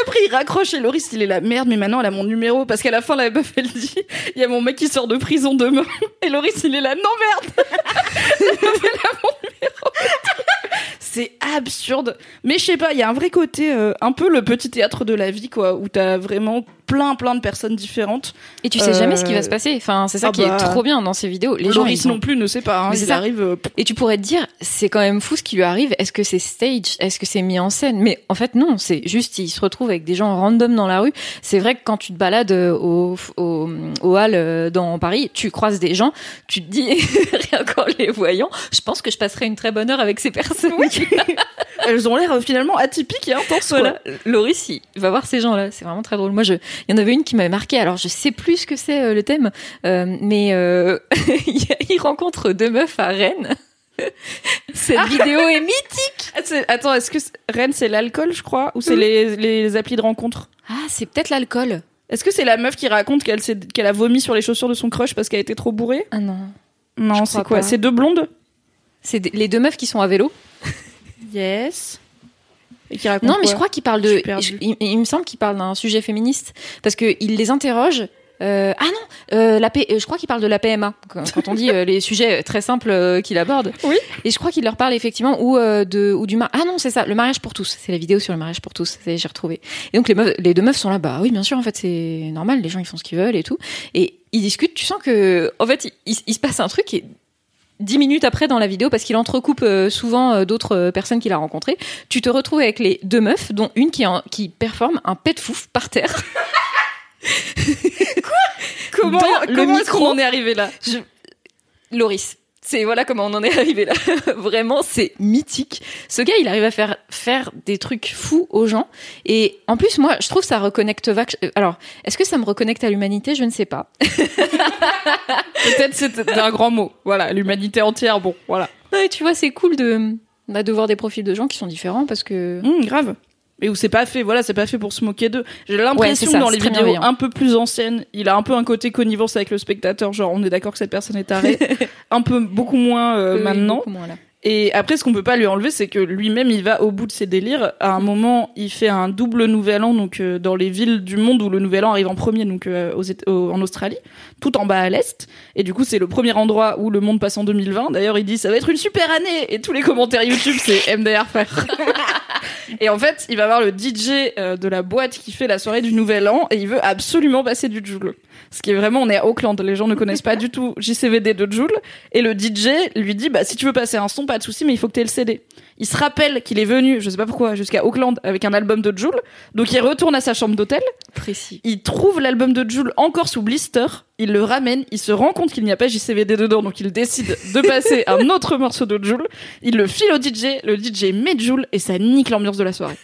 après, il raccroche et Loris, il est la merde, mais maintenant, elle a mon numéro. Parce qu'à la fin, la meuf, elle dit Il y a mon mec qui sort de prison demain. Et Loris, il est là Non, merde elle a mon numéro. C'est absurde. Mais je sais pas, il y a un vrai côté, euh, un peu le petit théâtre de la vie, quoi, où t'as vraiment plein, plein de personnes différentes. Et tu sais jamais ce qui va Euh, se passer. Enfin, c'est ça ah qui bah, est trop bien dans ces vidéos. Les gens, ils non plus ne sait pas. Hein, il arrive. euh, Et tu pourrais te dire, c'est quand même fou ce qui lui arrive. Est-ce que c'est stage? Est-ce que c'est mis en scène? Mais en fait, non. C'est juste, il se retrouve avec des gens random dans la rue. C'est vrai que quand tu te balades euh, au, au, au hall dans Paris, tu croises des gens, tu te dis, rien qu'en les voyant, je pense que je passerai une très bonne heure avec ces personnes. elles ont l'air finalement atypiques et intenses. Voilà, Loris, il va voir ces gens-là. C'est vraiment très drôle. Moi, je, il y en avait une qui m'avait marqué. Alors, je sais plus ce que c'est euh, le thème, euh, mais euh, il rencontre deux meufs à Rennes. Cette vidéo est mythique. Ah, Attends, est-ce que Rennes c'est l'alcool, je crois, ou c'est les, les applis de rencontre? Ah, c'est peut-être l'alcool. Est-ce que c'est la meuf qui raconte qu'elle qu'elle a vomi sur les chaussures de son crush parce qu'elle était trop bourrée? Ah non. Non, c'est quoi? C'est deux blondes? C'est les deux meufs qui sont à vélo. Yes. Qui Non, mais je crois qu'il parle de. Il, il me semble qu'il parle d'un sujet féministe parce que il les interroge. Euh, ah non, euh, la P- euh, je crois qu'il parle de la PMA quand, quand on dit euh, les sujets très simples qu'il aborde. Oui. Et je crois qu'il leur parle effectivement ou de ou du mar ah non c'est ça le mariage pour tous c'est la vidéo sur le mariage pour tous j'ai retrouvé et donc les meufs, les deux meufs sont là bah oui bien sûr en fait c'est normal les gens ils font ce qu'ils veulent et tout et ils discutent tu sens que en fait il, il- il se passe un truc et dix minutes après dans la vidéo parce qu'il entrecoupe euh, souvent euh, d'autres euh, personnes qu'il a rencontrées tu te retrouves avec les deux meufs dont une qui, en- qui performe un pet fouf par terre Comment, Dans le comment micro. en est arrivé là? Je... Loris. C'est voilà comment on en est arrivé là. Vraiment, c'est mythique. Ce gars, il arrive à faire faire des trucs fous aux gens. Et en plus, moi, je trouve ça reconnecte vac. euh, Alors, est-ce que ça me reconnecte à l'humanité? Je ne sais pas. Peut-être c'est un grand mot. Voilà, l'humanité entière, bon, voilà. Ouais, tu vois, c'est cool de bah, de voir des profils de gens qui sont différents parce que Hum, grave. Et où c'est pas fait, voilà, c'est pas fait pour se moquer d'eux. J'ai l'impression ça, dans les vidéos bienveillant. un peu plus anciennes, il a un peu un côté connivence avec le spectateur, genre on est d'accord que cette personne est tarée. un peu beaucoup moins euh, Oui, maintenant. beaucoup moins, là. Et après, ce qu'on peut pas lui enlever, c'est que lui-même, il va au bout de ses délires. À un moment, il fait un double nouvel an, donc euh, dans les villes du monde où le nouvel an arrive en premier, donc euh, aux en Australie, tout en bas à l'est. Et du coup, c'est le premier endroit où le monde passe en 2020. D'ailleurs, il dit ça va être une super année. Et tous les commentaires YouTube, c'est MDR frère. et en fait, il va voir le DJ euh, de la boîte qui fait la soirée du nouvel an et il veut absolument passer du Joule. Ce qui est vraiment, on est à Auckland, les gens ne connaissent pas du tout JCVD de Joule. Et le DJ lui dit, bah, si tu veux passer un son, pas de souci, mais il faut que tu aies le CD. Il se rappelle qu'il est venu, je sais pas pourquoi, jusqu'à Auckland avec un album de Joule. Donc il retourne à sa chambre d'hôtel. Précis. Il trouve l'album de Joule encore sous blister. Il le ramène. Il se rend compte qu'il n'y a pas JCVD dedans. Donc il décide de passer un autre morceau de Joule. Il le file au DJ. Le DJ met Joule et ça nique l'ambiance de la soirée.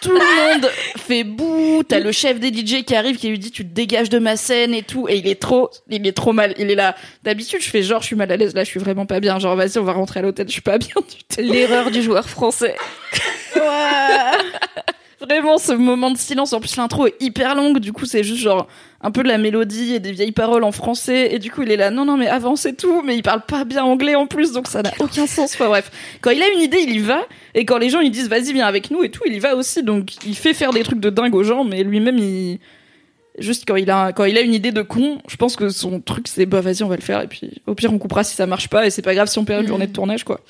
Tout le monde fait bouh. T'as le chef des DJ qui arrive qui lui dit tu te dégages de ma scène et tout. Et il est trop, il est trop mal. Il est là. D'habitude, je fais genre je suis mal à l'aise. Là, je suis vraiment pas bien. Genre vas-y, on va rentrer à l'hôtel. Je suis pas bien du tout. L'erreur du joueur français. Vraiment, ce moment de silence. En plus, l'intro est hyper longue. Du coup, c'est juste genre un peu de la mélodie et des vieilles paroles en français. Et du coup, il est là, non, non, mais avance et tout. Mais il parle pas bien anglais en plus, donc ça n'a aucun sens. Enfin bref, quand il a une idée, il y va. Et quand les gens ils disent, vas-y, viens avec nous et tout, il y va aussi. Donc il fait faire des trucs de dingue aux gens, mais lui-même, il juste quand il a quand il a une idée de con, je pense que son truc c'est bah vas-y on va le faire et puis au pire on coupera si ça marche pas et c'est pas grave si on perd une journée de tournage quoi.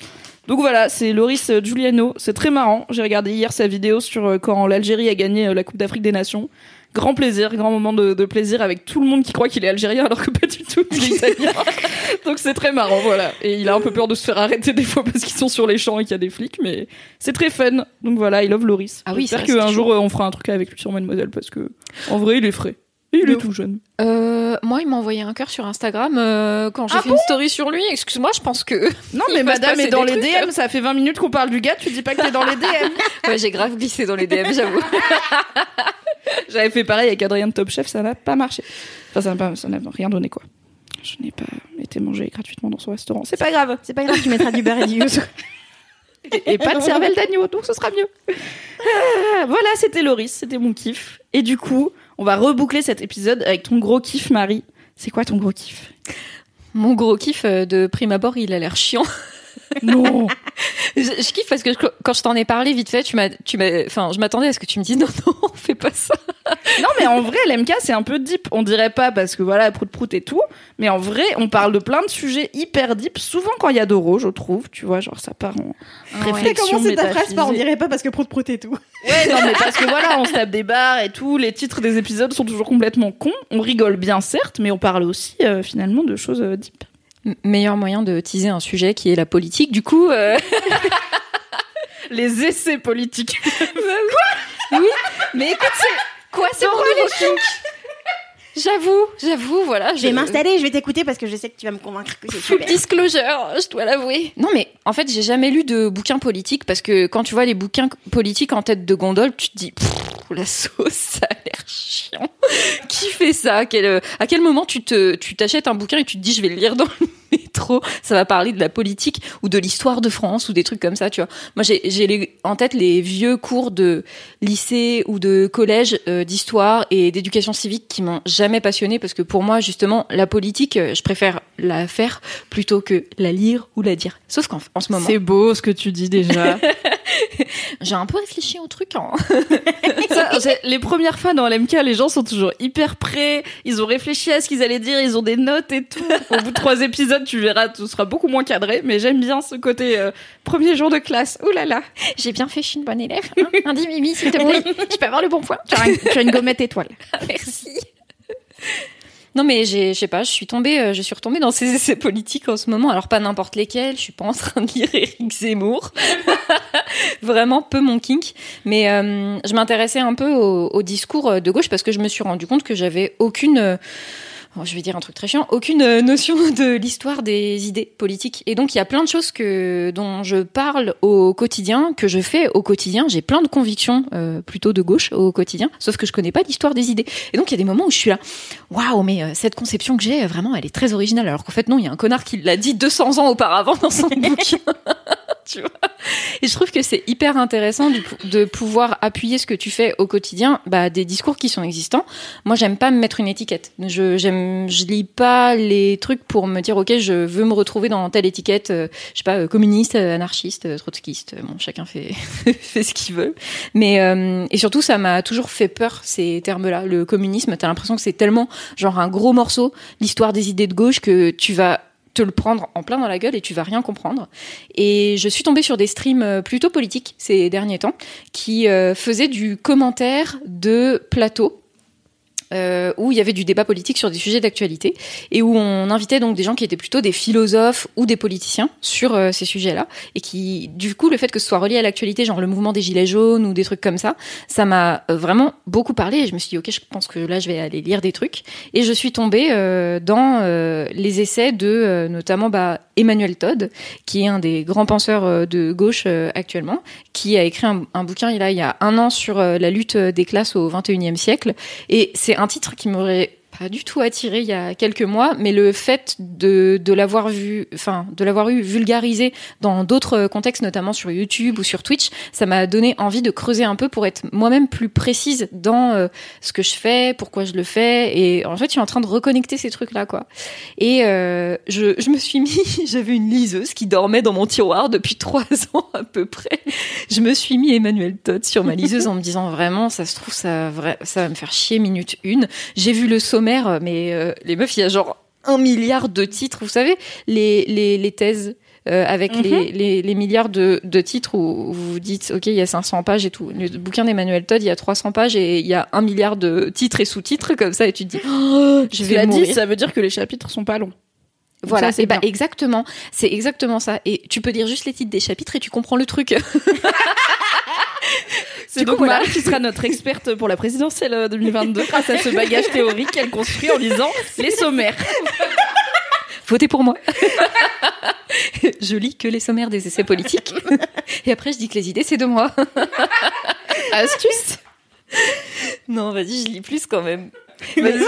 Donc voilà, c'est Loris Giuliano, c'est très marrant. J'ai regardé hier sa vidéo sur euh, quand l'Algérie a gagné euh, la Coupe d'Afrique des Nations. Grand plaisir, grand moment de, de plaisir avec tout le monde qui croit qu'il est algérien alors que pas du tout, il est italien. Donc c'est très marrant, voilà. Et il a un peu peur de se faire arrêter des fois parce qu'ils sont sur les champs et qu'il y a des flics, mais c'est très fun. Donc voilà, I love Loris. Ah oui, J'espère qu'un jour euh, on fera un truc avec lui sur Mademoiselle parce que en vrai il est frais. Et il est tout jeune. Euh, moi, il m'a envoyé un cœur sur Instagram euh, quand j'ai Ah fait une story sur lui. Excuse-moi, je pense que Non mais madame est dans les trucs. DM, ça fait 20 minutes qu'on parle du gars, tu dis pas que t'es dans les DM. ouais, j'ai grave glissé dans les DM, j'avoue. J'avais fait pareil avec Adrien de Top Chef, ça n'a pas marché. Enfin, ça n'a rien donné, quoi. Je n'ai pas été mangé gratuitement dans son restaurant. C'est pas grave. C'est pas grave, tu mettras du beurre et du yuzu. Et, et pas de cervelle d'agneau, donc ce sera mieux. Ah, voilà, c'était Loris, c'était mon kiff. Et du coup, on va reboucler cet épisode avec ton gros kiff, Marie. C'est quoi ton gros kiff? Mon gros kiff euh, de prime abord, il a l'air chiant. Non Je, je kiffe parce que je- quand je t'en ai parlé vite fait, tu m'as, tu m'as, enfin, je m'attendais à ce que tu me dises non, non, fais pas ça. Non, mais en vrai, l'MK, c'est un peu deep. On dirait pas parce que voilà, prout prout et tout. Mais en vrai, on parle de plein de sujets hyper deep. Souvent quand il y a Doro, je trouve. Tu vois, genre ça part en T'as réflexion commencé ta phrase par on dirait pas parce que prout prout et tout. Ouais, non, mais parce que voilà, on se tape des barres et tout. Les titres des épisodes sont toujours complètement cons. On rigole bien, certes, mais on parle aussi euh, finalement de choses euh, deep. Meilleur moyen de teaser un sujet qui est la politique. Du coup, euh, Les essais politiques. mais écoute, c'est quoi, c'est kink J'avoue, j'avoue, voilà. Je vais m'installer, je vais t'écouter parce que je sais que tu vas me convaincre que c'est Full super. disclosure, je dois l'avouer. Non, mais en fait, j'ai jamais lu de bouquins politiques parce que quand tu vois les bouquins politiques en tête de gondole, tu te dis, Pff, la sauce, ça a l'air chiant. Qui fait ça? Quel, euh, À quel moment tu te, tu t'achètes un bouquin et tu te dis, je vais le lire dans le métro? Ça va parler de la politique ou de l'histoire de France ou des trucs comme ça, tu vois. Moi, j'ai, j'ai les- en tête les vieux cours de lycée ou de collège euh, d'histoire et d'éducation civique qui m'ont jamais passionné parce que pour moi, justement, la politique, euh, je préfère la faire plutôt que la lire ou la dire. Sauf qu'en en ce moment, C'est beau ce que tu dis déjà. j'ai un peu réfléchi au truc. Hein. Ça, les premières fois dans l'MK, les gens sont toujours hyper prêts. Ils ont réfléchi à ce qu'ils allaient dire, ils ont des notes et tout. Au bout de trois épisodes, tu verras, tout sera beaucoup moins cadré. Mais j'aime bien ce côté euh, premier jour de classe. Ouh là là. J'ai bien fait, je suis une bonne élève. Hein un dit Mimi, s'il te plaît. Je peux avoir le bon point. Tu as, une- tu as une gommette étoile. Merci. Non mais je sais pas, je suis tombée, euh, je suis retombée dans ces essais politiques en ce moment. Alors pas n'importe lesquels. Je suis pas en train de lire Éric Zemmour. Vraiment peu mon kink. Mais euh, je m'intéressais un peu au, au discours de gauche parce que je me suis rendu compte que j'avais aucune je vais dire un truc très chiant, aucune euh, notion de l'histoire des idées politiques. Et donc il y a plein de choses que dont je parle au quotidien, que je fais au quotidien. J'ai plein de convictions euh, plutôt de gauche au quotidien, sauf que je connais pas l'histoire des idées. Et donc il y a des moments où je suis là, waouh, mais euh, cette conception que j'ai, vraiment, elle est très originale. Alors qu'en fait non, il y a un connard qui l'a dit 200 ans auparavant dans son bouquin. tu vois. Et je trouve que c'est hyper intéressant de pouvoir appuyer ce que tu fais au quotidien, bah, des discours qui sont existants. Moi, j'aime pas me mettre une étiquette. Je, j'aime, je lis pas les trucs pour me dire, ok, je veux me retrouver dans telle étiquette, euh, je sais pas, euh, communiste, euh, anarchiste, euh, trotskiste. Bon, chacun fait, fait ce qu'il veut. Mais, euh, et surtout, ça m'a toujours fait peur, ces termes-là. Le communisme, t'as l'impression que c'est tellement, genre, un gros morceau, l'histoire des idées de gauche, que tu vas te le prendre en plein dans la gueule et tu vas rien comprendre. Et je suis tombée sur des streams euh, plutôt politiques ces derniers temps qui euh, faisaient du commentaire de plateau. Euh, où il y avait du débat politique sur des sujets d'actualité et où on invitait donc des gens qui étaient plutôt des philosophes ou des politiciens sur euh, ces sujets-là et qui du coup le fait que ce soit relié à l'actualité genre le mouvement des gilets jaunes ou des trucs comme ça ça m'a euh, vraiment beaucoup parlé et je me suis dit ok je pense que là je vais aller lire des trucs et je suis tombée dans les essais de notamment bah, Emmanuel Todd qui est un des grands penseurs de gauche actuellement qui a écrit un, bouquin il, a, il y a un an sur la lutte des classes au 21e siècle et c'est un titre qui m'aurait pas du tout attiré il y a quelques mois, mais le fait de, de l'avoir vu, enfin, de l'avoir eu vulgarisé dans d'autres contextes, notamment sur YouTube ou sur Twitch, ça m'a donné envie de creuser un peu pour être moi-même plus précise dans euh, ce que je fais, pourquoi je le fais, et en fait, je suis en train de reconnecter ces trucs-là, quoi. Et euh, je, je me suis mis, j'avais une liseuse qui dormait dans mon tiroir depuis trois ans à peu près. Je me suis mis Emmanuel Todd sur ma liseuse en me disant vraiment, ça se trouve, ça, ça va me faire chier minute une. J'ai vu le sommaire, mais euh, les meufs, il y a genre un milliard de titres, vous savez, les, les, les thèses. Euh, avec Mhm. les, les, les milliards de, de titres où vous dites ok il y a 500 pages et tout le bouquin d'Emmanuel Todd il y a 300 pages et il y a un milliard de titres et sous-titres comme ça et tu te dis oh, je vais dit, ça veut dire que les chapitres sont pas longs. voilà, c'est bah exactement, c'est exactement ça. Et tu peux lire juste les titres des chapitres et tu comprends le truc. C'est donc voilà. Marie qui sera notre experte pour la présidentielle euh, 2022 grâce à ce bagage théorique qu'elle construit en lisant les sommaires. Votez pour moi. je lis que les sommaires des essais politiques. et après, je dis que les idées, c'est de moi. Astuce Non, vas-y, je lis plus quand même. Vas-y.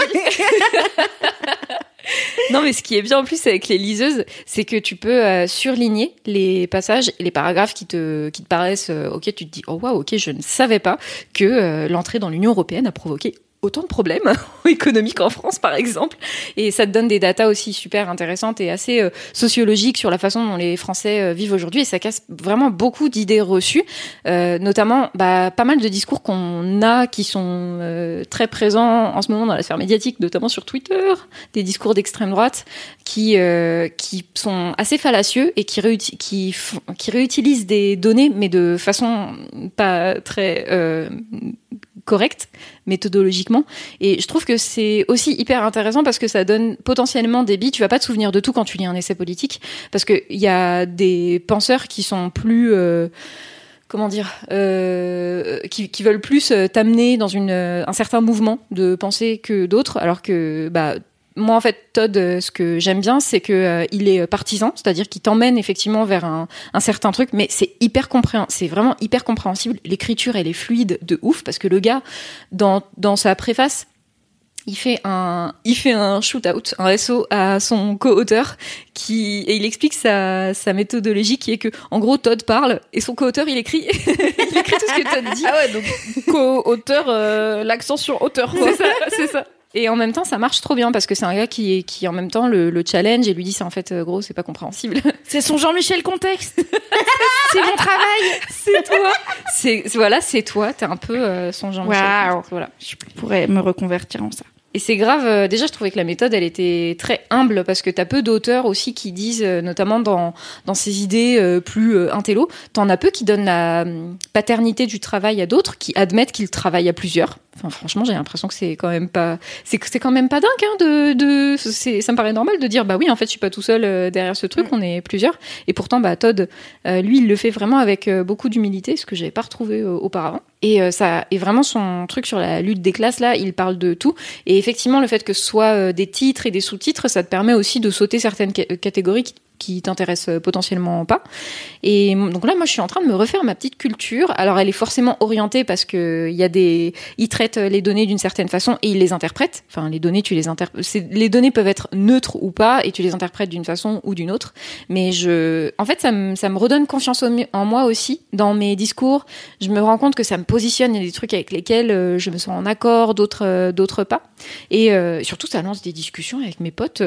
non, mais ce qui est bien en plus avec les liseuses, c'est que tu peux euh, surligner les passages et les paragraphes qui te, paraissent, euh, ok, tu te dis, oh waouh, ok, je ne savais pas que euh, l'entrée dans l'Union européenne a provoqué autant de problèmes économiques en France, par exemple. Et ça te donne des datas aussi super intéressantes et assez euh, sociologiques sur la façon dont les Français euh, vivent aujourd'hui. Et ça casse vraiment beaucoup d'idées reçues, euh, notamment bah, pas mal de discours qu'on a qui sont euh, très présents en ce moment dans la sphère médiatique, notamment sur Twitter, des discours d'extrême droite qui, euh, qui sont assez fallacieux et qui, réutilisent des données, mais de façon pas très euh, correcte méthodologiquement. Et je trouve que c'est aussi hyper intéressant parce que ça donne potentiellement des billes. Tu vas pas te souvenir de tout quand tu lis un essai politique parce que il y a des penseurs qui sont plus euh, comment dire, euh, qui, qui veulent plus euh, t'amener dans une, euh, un certain mouvement de pensée que d'autres, alors que bah, moi en fait Todd, euh, ce que j'aime bien, c'est que euh, il est partisan, c'est-à-dire qu'il t'emmène effectivement vers un, un certain truc, mais c'est hyper compréhensible, c'est vraiment hyper compréhensible. L'écriture elle est fluide de ouf parce que le gars dans dans sa préface il fait un, il fait un shootout, un SO à son co-auteur qui, et il explique sa, sa méthodologie qui est que, en gros, Todd parle et son co-auteur, il écrit, il écrit tout ce que Todd dit. Ah ouais, donc co-auteur, euh, l'accent sur auteur. C'est ça, c'est ça. Et en même temps, ça marche trop bien parce que c'est un gars qui, qui en même temps le, le challenge et lui dit c'est en fait euh, gros, c'est pas compréhensible. C'est son Jean-Michel contexte. c'est mon travail. c'est toi. C'est voilà, c'est toi. T'es un peu euh, son Jean-Michel. Waouh. Voilà. Je pourrais me reconvertir en ça. Et c'est grave. euh, déjà, je trouvais que la méthode, elle était très humble parce que t'as peu d'auteurs aussi qui disent, euh, notamment dans dans ces idées euh, plus intello, t'en as peu qui donnent la euh, paternité du travail à d'autres, qui admettent qu'ils travaillent à plusieurs. Enfin, franchement, j'ai l'impression que c'est quand même pas, c'est c'est quand même pas dingue hein, de de. c'est- Ça me paraît normal de dire, bah oui, en fait, je suis pas tout seul derrière ce truc, on est plusieurs. Et pourtant, bah Todd, lui, il le fait vraiment avec beaucoup d'humilité, ce que j'avais pas retrouvé auparavant. Et euh, ça, et vraiment son truc sur la lutte des classes là, il parle de tout. Et effectivement, le fait que ce soit euh, des titres et des sous-titres, ça te permet aussi de sauter certaines ca- catégories qui, qui t'intéressent potentiellement pas. Et donc là, moi, je suis en train de me refaire ma petite culture. Alors, elle est forcément orientée parce que il y a des, ils traitent les données d'une certaine façon et ils les interprètent. Enfin, les données, tu les interprètes. Les données peuvent être neutres ou pas et tu les interprètes d'une façon ou d'une autre. Mais je, en fait, ça me, ça me redonne confiance en moi aussi dans mes discours. Je me rends compte que ça me positionne. Il y a des trucs avec lesquels euh, je me sens en accord, d'autres, euh, d'autres pas. Et euh, surtout, ça lance des discussions avec mes potes.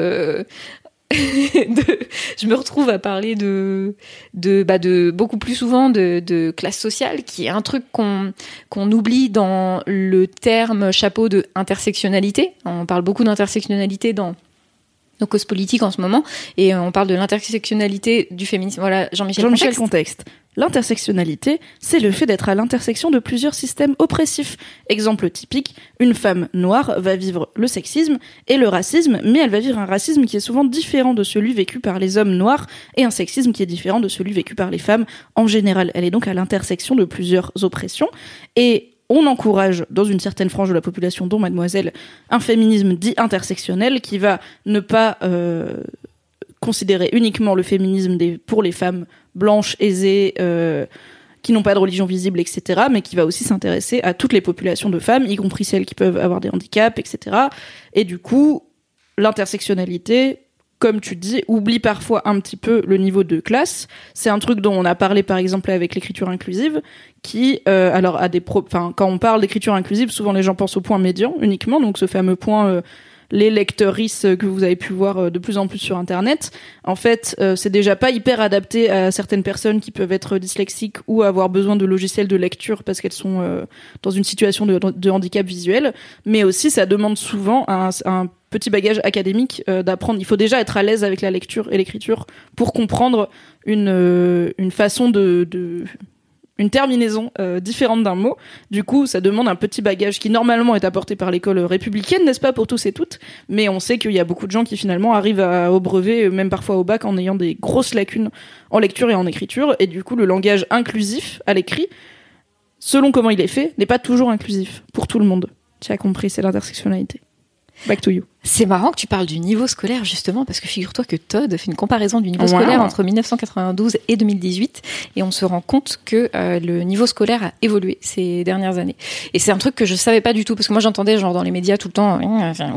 de- je me retrouve à parler de, de, bah de beaucoup plus souvent de, de classe sociale, qui est un truc qu'on qu'on oublie dans le terme chapeau de intersectionnalité. On parle beaucoup d'intersectionnalité dans nos causes politiques en ce moment, et on parle de l'intersectionnalité du féminisme. Voilà, Jean-Michel Jean-Michel Contexte. contexte. L'intersectionnalité, c'est le fait d'être à l'intersection de plusieurs systèmes oppressifs. Exemple typique, une femme noire va vivre le sexisme et le racisme, mais elle va vivre un racisme qui est souvent différent de celui vécu par les hommes noirs et un sexisme qui est différent de celui vécu par les femmes en général. Elle est donc à l'intersection de plusieurs oppressions et on encourage dans une certaine frange de la population, dont mademoiselle, un féminisme dit intersectionnel qui va ne pas euh, considérer uniquement le féminisme des, pour les femmes blanches, aisées, euh, qui n'ont pas de religion visible, etc., mais qui va aussi s'intéresser à toutes les populations de femmes, y compris celles qui peuvent avoir des handicaps, etc. Et du coup, l'intersectionnalité, comme tu dis, oublie parfois un petit peu le niveau de classe. C'est un truc dont on a parlé par exemple avec l'écriture inclusive, qui, euh, alors, a des pro... enfin, quand on parle d'écriture inclusive, souvent les gens pensent au point médian uniquement, donc ce fameux point euh, les lecteuristes que vous avez pu voir euh, de plus en plus sur internet. En fait, euh, c'est déjà pas hyper adapté à certaines personnes qui peuvent être dyslexiques ou avoir besoin de logiciels de lecture parce qu'elles sont euh, dans une situation de, handicap visuel. Mais aussi, ça demande souvent un, un petit bagage académique d'apprendre. Il faut déjà être à l'aise avec la lecture et l'écriture pour comprendre une, une façon de, de une terminaison euh, différente d'un mot. Du coup, ça demande un petit bagage qui normalement est apporté par l'école républicaine, n'est-ce pas, pour tous et toutes. Mais on sait qu'il y a beaucoup de gens qui finalement arrivent à, au brevet, même parfois au bac, en ayant des grosses lacunes en lecture et en écriture. Et du coup, le langage inclusif à l'écrit, selon comment il est fait, n'est pas toujours inclusif pour tout le monde. Tu as compris, c'est l'intersectionnalité. Back to you. C'est marrant que tu parles du niveau scolaire justement parce que figure-toi que Todd fait une comparaison du niveau scolaire entre 1992 et 2018 et on se rend compte que euh, le niveau scolaire a évolué ces dernières années. Et c'est un truc que je savais pas du tout parce que moi j'entendais genre dans les médias tout le temps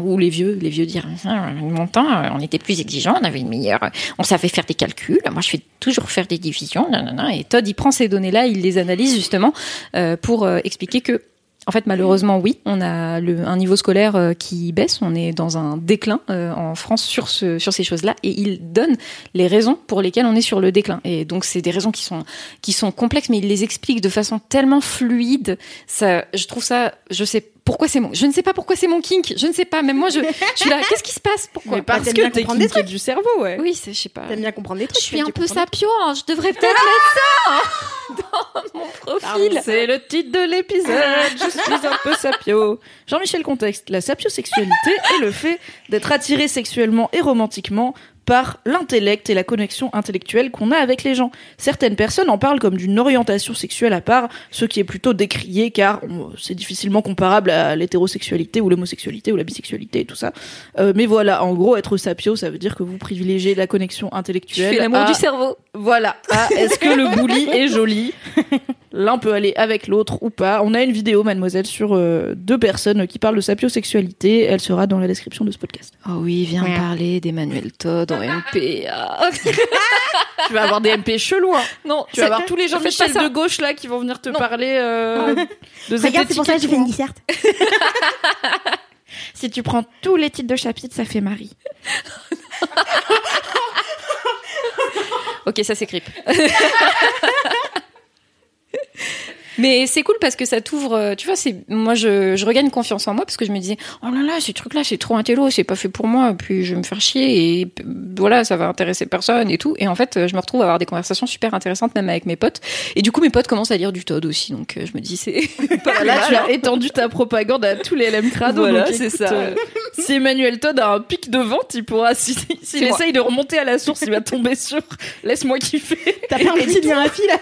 ou les vieux, les vieux dire mon temps on était plus exigeant, on avait une meilleure, on savait faire des calculs. Moi je fais toujours faire des divisions, et Todd il prend ces données là, il les analyse justement euh, pour euh, expliquer que en fait, malheureusement, oui, on a le, un niveau scolaire euh, qui baisse. On est dans un déclin euh, en France sur, ce, sur ces choses-là, et il donne les raisons pour lesquelles on est sur le déclin. Et donc, c'est des raisons qui sont qui sont complexes, mais il les explique de façon tellement fluide. Ça, je trouve ça, je sais pourquoi c'est mon je ne sais pas pourquoi c'est mon kink je ne sais pas même moi je, je suis là qu'est-ce qui se passe pourquoi mais parce que t'es kinké du cerveau ouais. Oui je sais pas. T'aimes bien comprendre des trucs je suis un peu sapio hein. je devrais peut-être mettre ça dans mon profil. C'est le titre de l'épisode je suis un peu sapio. Jean-Michel Contexte la sapiosexualité est le fait d'être attiré sexuellement et romantiquement par l'intellect et la connexion intellectuelle qu'on a avec les gens. Certaines personnes en parlent comme d'une orientation sexuelle à part, ce qui est plutôt décrié car c'est difficilement comparable à l'hétérosexualité ou l'homosexualité ou la bisexualité et tout ça. Euh, mais voilà, en gros, être sapio, ça veut dire que vous privilégiez la connexion intellectuelle. Tu fais l'amour du cerveau. Voilà. est-ce que le bouli est joli L'un peut aller avec l'autre ou pas. On a une vidéo, mademoiselle, sur euh, deux personnes qui parlent de sapiosexualité. Elle sera dans la description de ce podcast. Oh oui, viens parler d'Emmanuel Todd en MP. tu vas avoir des MP chelous. Hein. Non, tu vas avoir tous les gens Michel de gauche là qui vont venir te parler euh, de Regarde, c'est pour ça que j'ai fait une disserte. si tu prends tous les titres de chapitre, ça fait Marie. Ok, ça c'est creep. Mais c'est cool parce que ça t'ouvre, euh, tu vois, c'est moi je, je, regagne confiance en moi parce que je me disais oh là là ces trucs là c'est trop intello, c'est pas fait pour moi, puis je vais me faire chier et voilà ça va intéresser personne et tout. Et en fait je me retrouve à avoir des conversations super intéressantes même avec mes potes. Et du coup mes potes commencent à lire du Todd aussi, donc euh, je me dis c'est pas là tu as étendu ta propagande à tous les LM crado. Voilà c'est ça. Euh, si Emmanuel Todd a un pic de vente, il pourra s'il si, essaye de remonter à la source, il va tomber sur laisse-moi kiffer. T'as pas un petit bien à fil là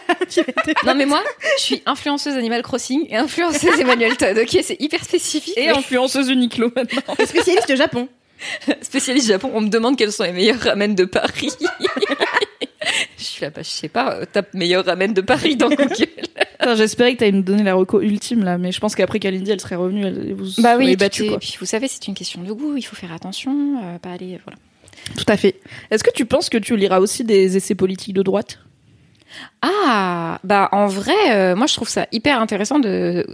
Non mais moi je suis influenceuse Animal Crossing et influenceuse Emmanuel Todd. Ok, c'est hyper spécifique. Et influenceuse Uniqlo maintenant. Spécialiste Japon. Spécialiste Japon. On me demande quels sont les meilleurs ramen de Paris. je suis là, bah, je sais pas. Euh, tape meilleur ramen de Paris dans Google. J'espérais que tu allais nous donner la reco ultime là, mais je pense qu'après Kalindi, elle serait revenue, elle vous bah oui, battu. Et puis vous savez, c'est une question de goût. Il faut faire attention, euh, pas aller, voilà. Tout à fait. Est-ce que tu penses que tu liras aussi des essais politiques de droite? Ah, bah en vrai, euh, moi je trouve ça hyper intéressant de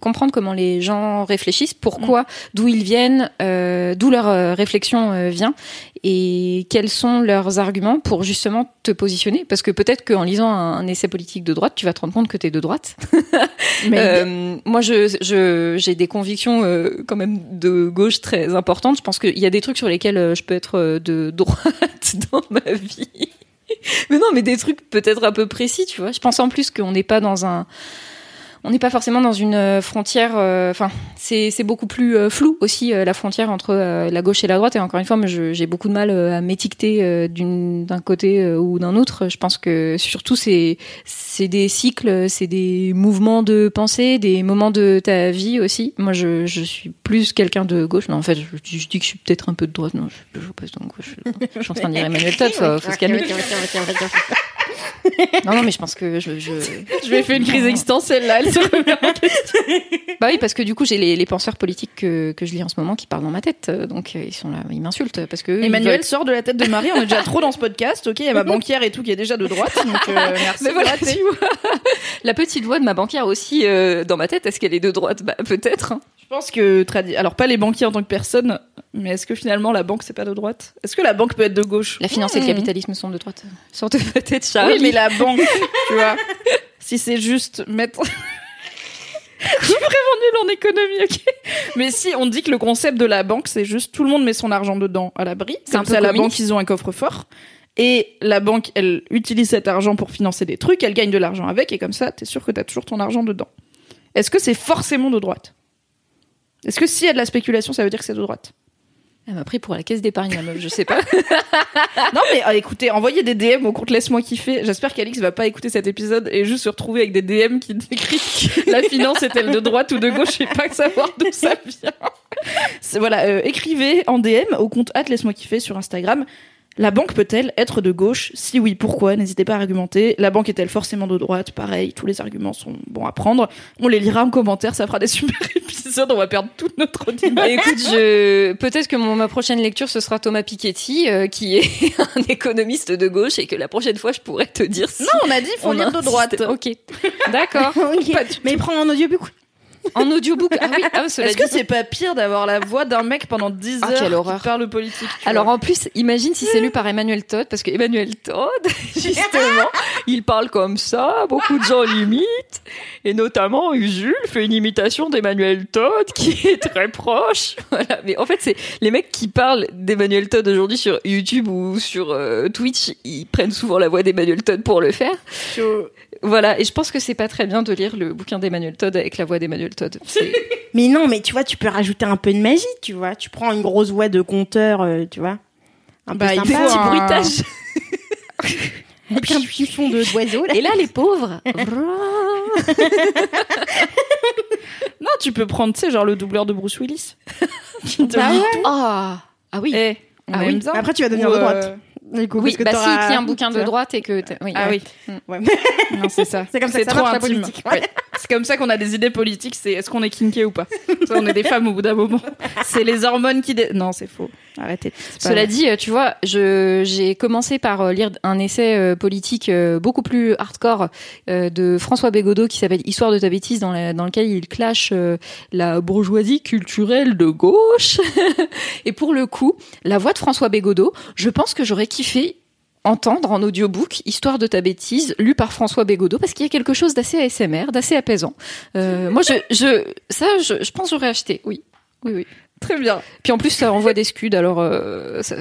comprendre comment les gens réfléchissent, pourquoi, mm. d'où ils viennent, euh, d'où leur euh, réflexion vient et quels sont leurs arguments pour justement te positionner. Parce que peut-être qu'en lisant un, essai politique de droite, tu vas te rendre compte que tu es de droite. Mais... moi, je, j'ai des convictions quand même de gauche très importantes. Je pense qu'il y a des trucs sur lesquels je peux être de droite dans ma vie. mais non, mais des trucs peut-être un peu précis, tu vois. Je pense en plus qu'on n'est pas dans un on n'est pas forcément dans une euh, frontière. Euh, enfin, c'est beaucoup plus euh, flou aussi la frontière entre la gauche et la droite. Et encore une fois, j'ai beaucoup de mal à m'étiqueter d'un côté ou d'un autre. Je pense que surtout c'est c'est des cycles, c'est des mouvements de pensée, des moments de ta vie aussi. Moi, je, je suis plus quelqu'un de gauche. Non, en fait, je, je, dis que je suis peut-être un peu de droite. Non, je, je passe donc Je, je suis en train de dire Emmanuel Todd. Faut, faut se calmer. Non, non, mais je pense que je. je... Ai fait une crise existentielle là. Elle se remet en question. Bah oui, parce que du coup, j'ai les, les penseurs politiques que, que je lis en ce moment qui parlent dans ma tête. Donc, euh, ils sont là, ils m'insultent parce que. Emmanuel veulent- sort de la tête de Marie. On est déjà trop dans ce podcast. Ok, il y a ma banquière et tout qui est déjà de droite. Donc euh, merci. Mais voilà, tu vois. La petite voix de ma banquière aussi euh, dans ma tête, est-ce qu'elle est de droite Bah, peut-être. hein. Je pense que alors pas les banquiers en tant que personne, mais est-ce que finalement la banque c'est pas de droite? Est-ce que la banque peut être de gauche? La finance et le Hmm. capitalisme sont de droite. Sorte de peut-être Charlie. Oui, mais la banque, tu vois. Si c'est juste mettre. Je suis vraiment nulle en économie, ok. Mais si on dit que le concept de la banque, c'est juste tout le monde met son argent dedans à l'abri. C'est Comme un peu ça, la banque, ils ont un coffre-fort. Et la banque, elle utilise cet argent pour financer des trucs, elle gagne de l'argent avec, et comme ça, t'es sûr que t'as toujours ton argent dedans. Est-ce que c'est forcément de droite? Est-ce que s'il y a de la spéculation, ça veut dire que c'est de droite? Elle m'a pris pour la caisse d'épargne, la meuf, je sais pas. Non mais euh, écoutez, envoyez des DM au compte Laisse-moi kiffer. J'espère qu'Alix va pas écouter cet épisode et juste se retrouver avec des DM qui décrivent la finance est-elle de droite ou de gauche et pas savoir d'où ça vient. Voilà, euh, écrivez en DM au compte Laisse-moi kiffer sur Instagram. La banque peut-elle être de gauche Si oui, pourquoi N'hésitez pas à argumenter. La banque est-elle forcément de droite Pareil, tous les arguments sont bons à prendre. On les lira en commentaire, ça fera des super épisodes. On va perdre toute notre audience. Bah, écoute, je... peut-être que mon, ma prochaine lecture, ce sera Thomas Piketty, euh, qui est un économiste de gauche, et que la prochaine fois, je pourrais te dire si Non, on a dit faut on lire de droite. Ok, d'accord. Ok. Pas du Mais il prend en audiobook. En audiobook, ah oui, ah, cela Est-ce que dit- c'est pas pire d'avoir la voix d'un mec pendant 10 Ah, heures quelle qui horreur. parle politique tu Alors vois en plus, imagine si c'est lu par Emmanuel Todd, parce que Emmanuel Todd, justement, il parle comme ça, beaucoup de gens l'imitent, et notamment Usul fait une imitation d'Emmanuel Todd qui est très proche. Voilà. Mais en fait, c'est les mecs qui parlent d'Emmanuel Todd aujourd'hui sur YouTube ou sur euh, Twitch, ils prennent souvent la voix d'Emmanuel Todd pour le faire. Voilà, et je pense que c'est pas très bien de lire le bouquin d'Emmanuel Todd avec la voix d'Emmanuel Todd. Mais non, mais tu vois, tu peux rajouter un peu de magie, tu vois. Tu prends une grosse voix de conteur, euh, tu vois. Un peu Bah, il sympa. Petit un- bruitage. Avec un petit fond de d'oiseau, là. Et là, les pauvres. Non, tu peux prendre, tu sais, genre le doubleur de Bruce Willis. Qui te Bah ouais. Ah, ah oui. Eh, Ah oui. Après, tu vas devenir Ou, de euh, droite. Du coup, Oui, parce que bah si, t'auras- il y a un bouquin de droite et que... oui, Ah ouais. oui. Ouais. Non, c'est ça. C'est comme ça que ça trop marche, la intime. politique. Ouais. C'est comme ça qu'on a des idées politiques, c'est est-ce qu'on est kinké ou pas? Ça, On est des femmes au bout d'un moment. C'est les hormones qui... dé- Non, c'est faux. Arrêtez. Cela vrai. dit, euh, tu vois, j'ai commencé par euh, lire un essai euh, politique beaucoup plus hardcore de François Bégodeau qui s'appelle Histoire de ta bêtise, dans, la- dans lequel il clash la bourgeoisie culturelle de gauche. Et pour le coup, la voix de François Bégodeau, je pense que j'aurais kiffé entendre en audiobook Histoire de ta bêtise, lu par François Bégodeau, parce qu'il y a quelque chose d'assez ASMR, d'assez apaisant. Euh, moi, je, je, ça, je, je pense j'aurais acheté, oui. Oui, oui. Très bien. Puis en plus, ça envoie des scuds, alors... euh, ça-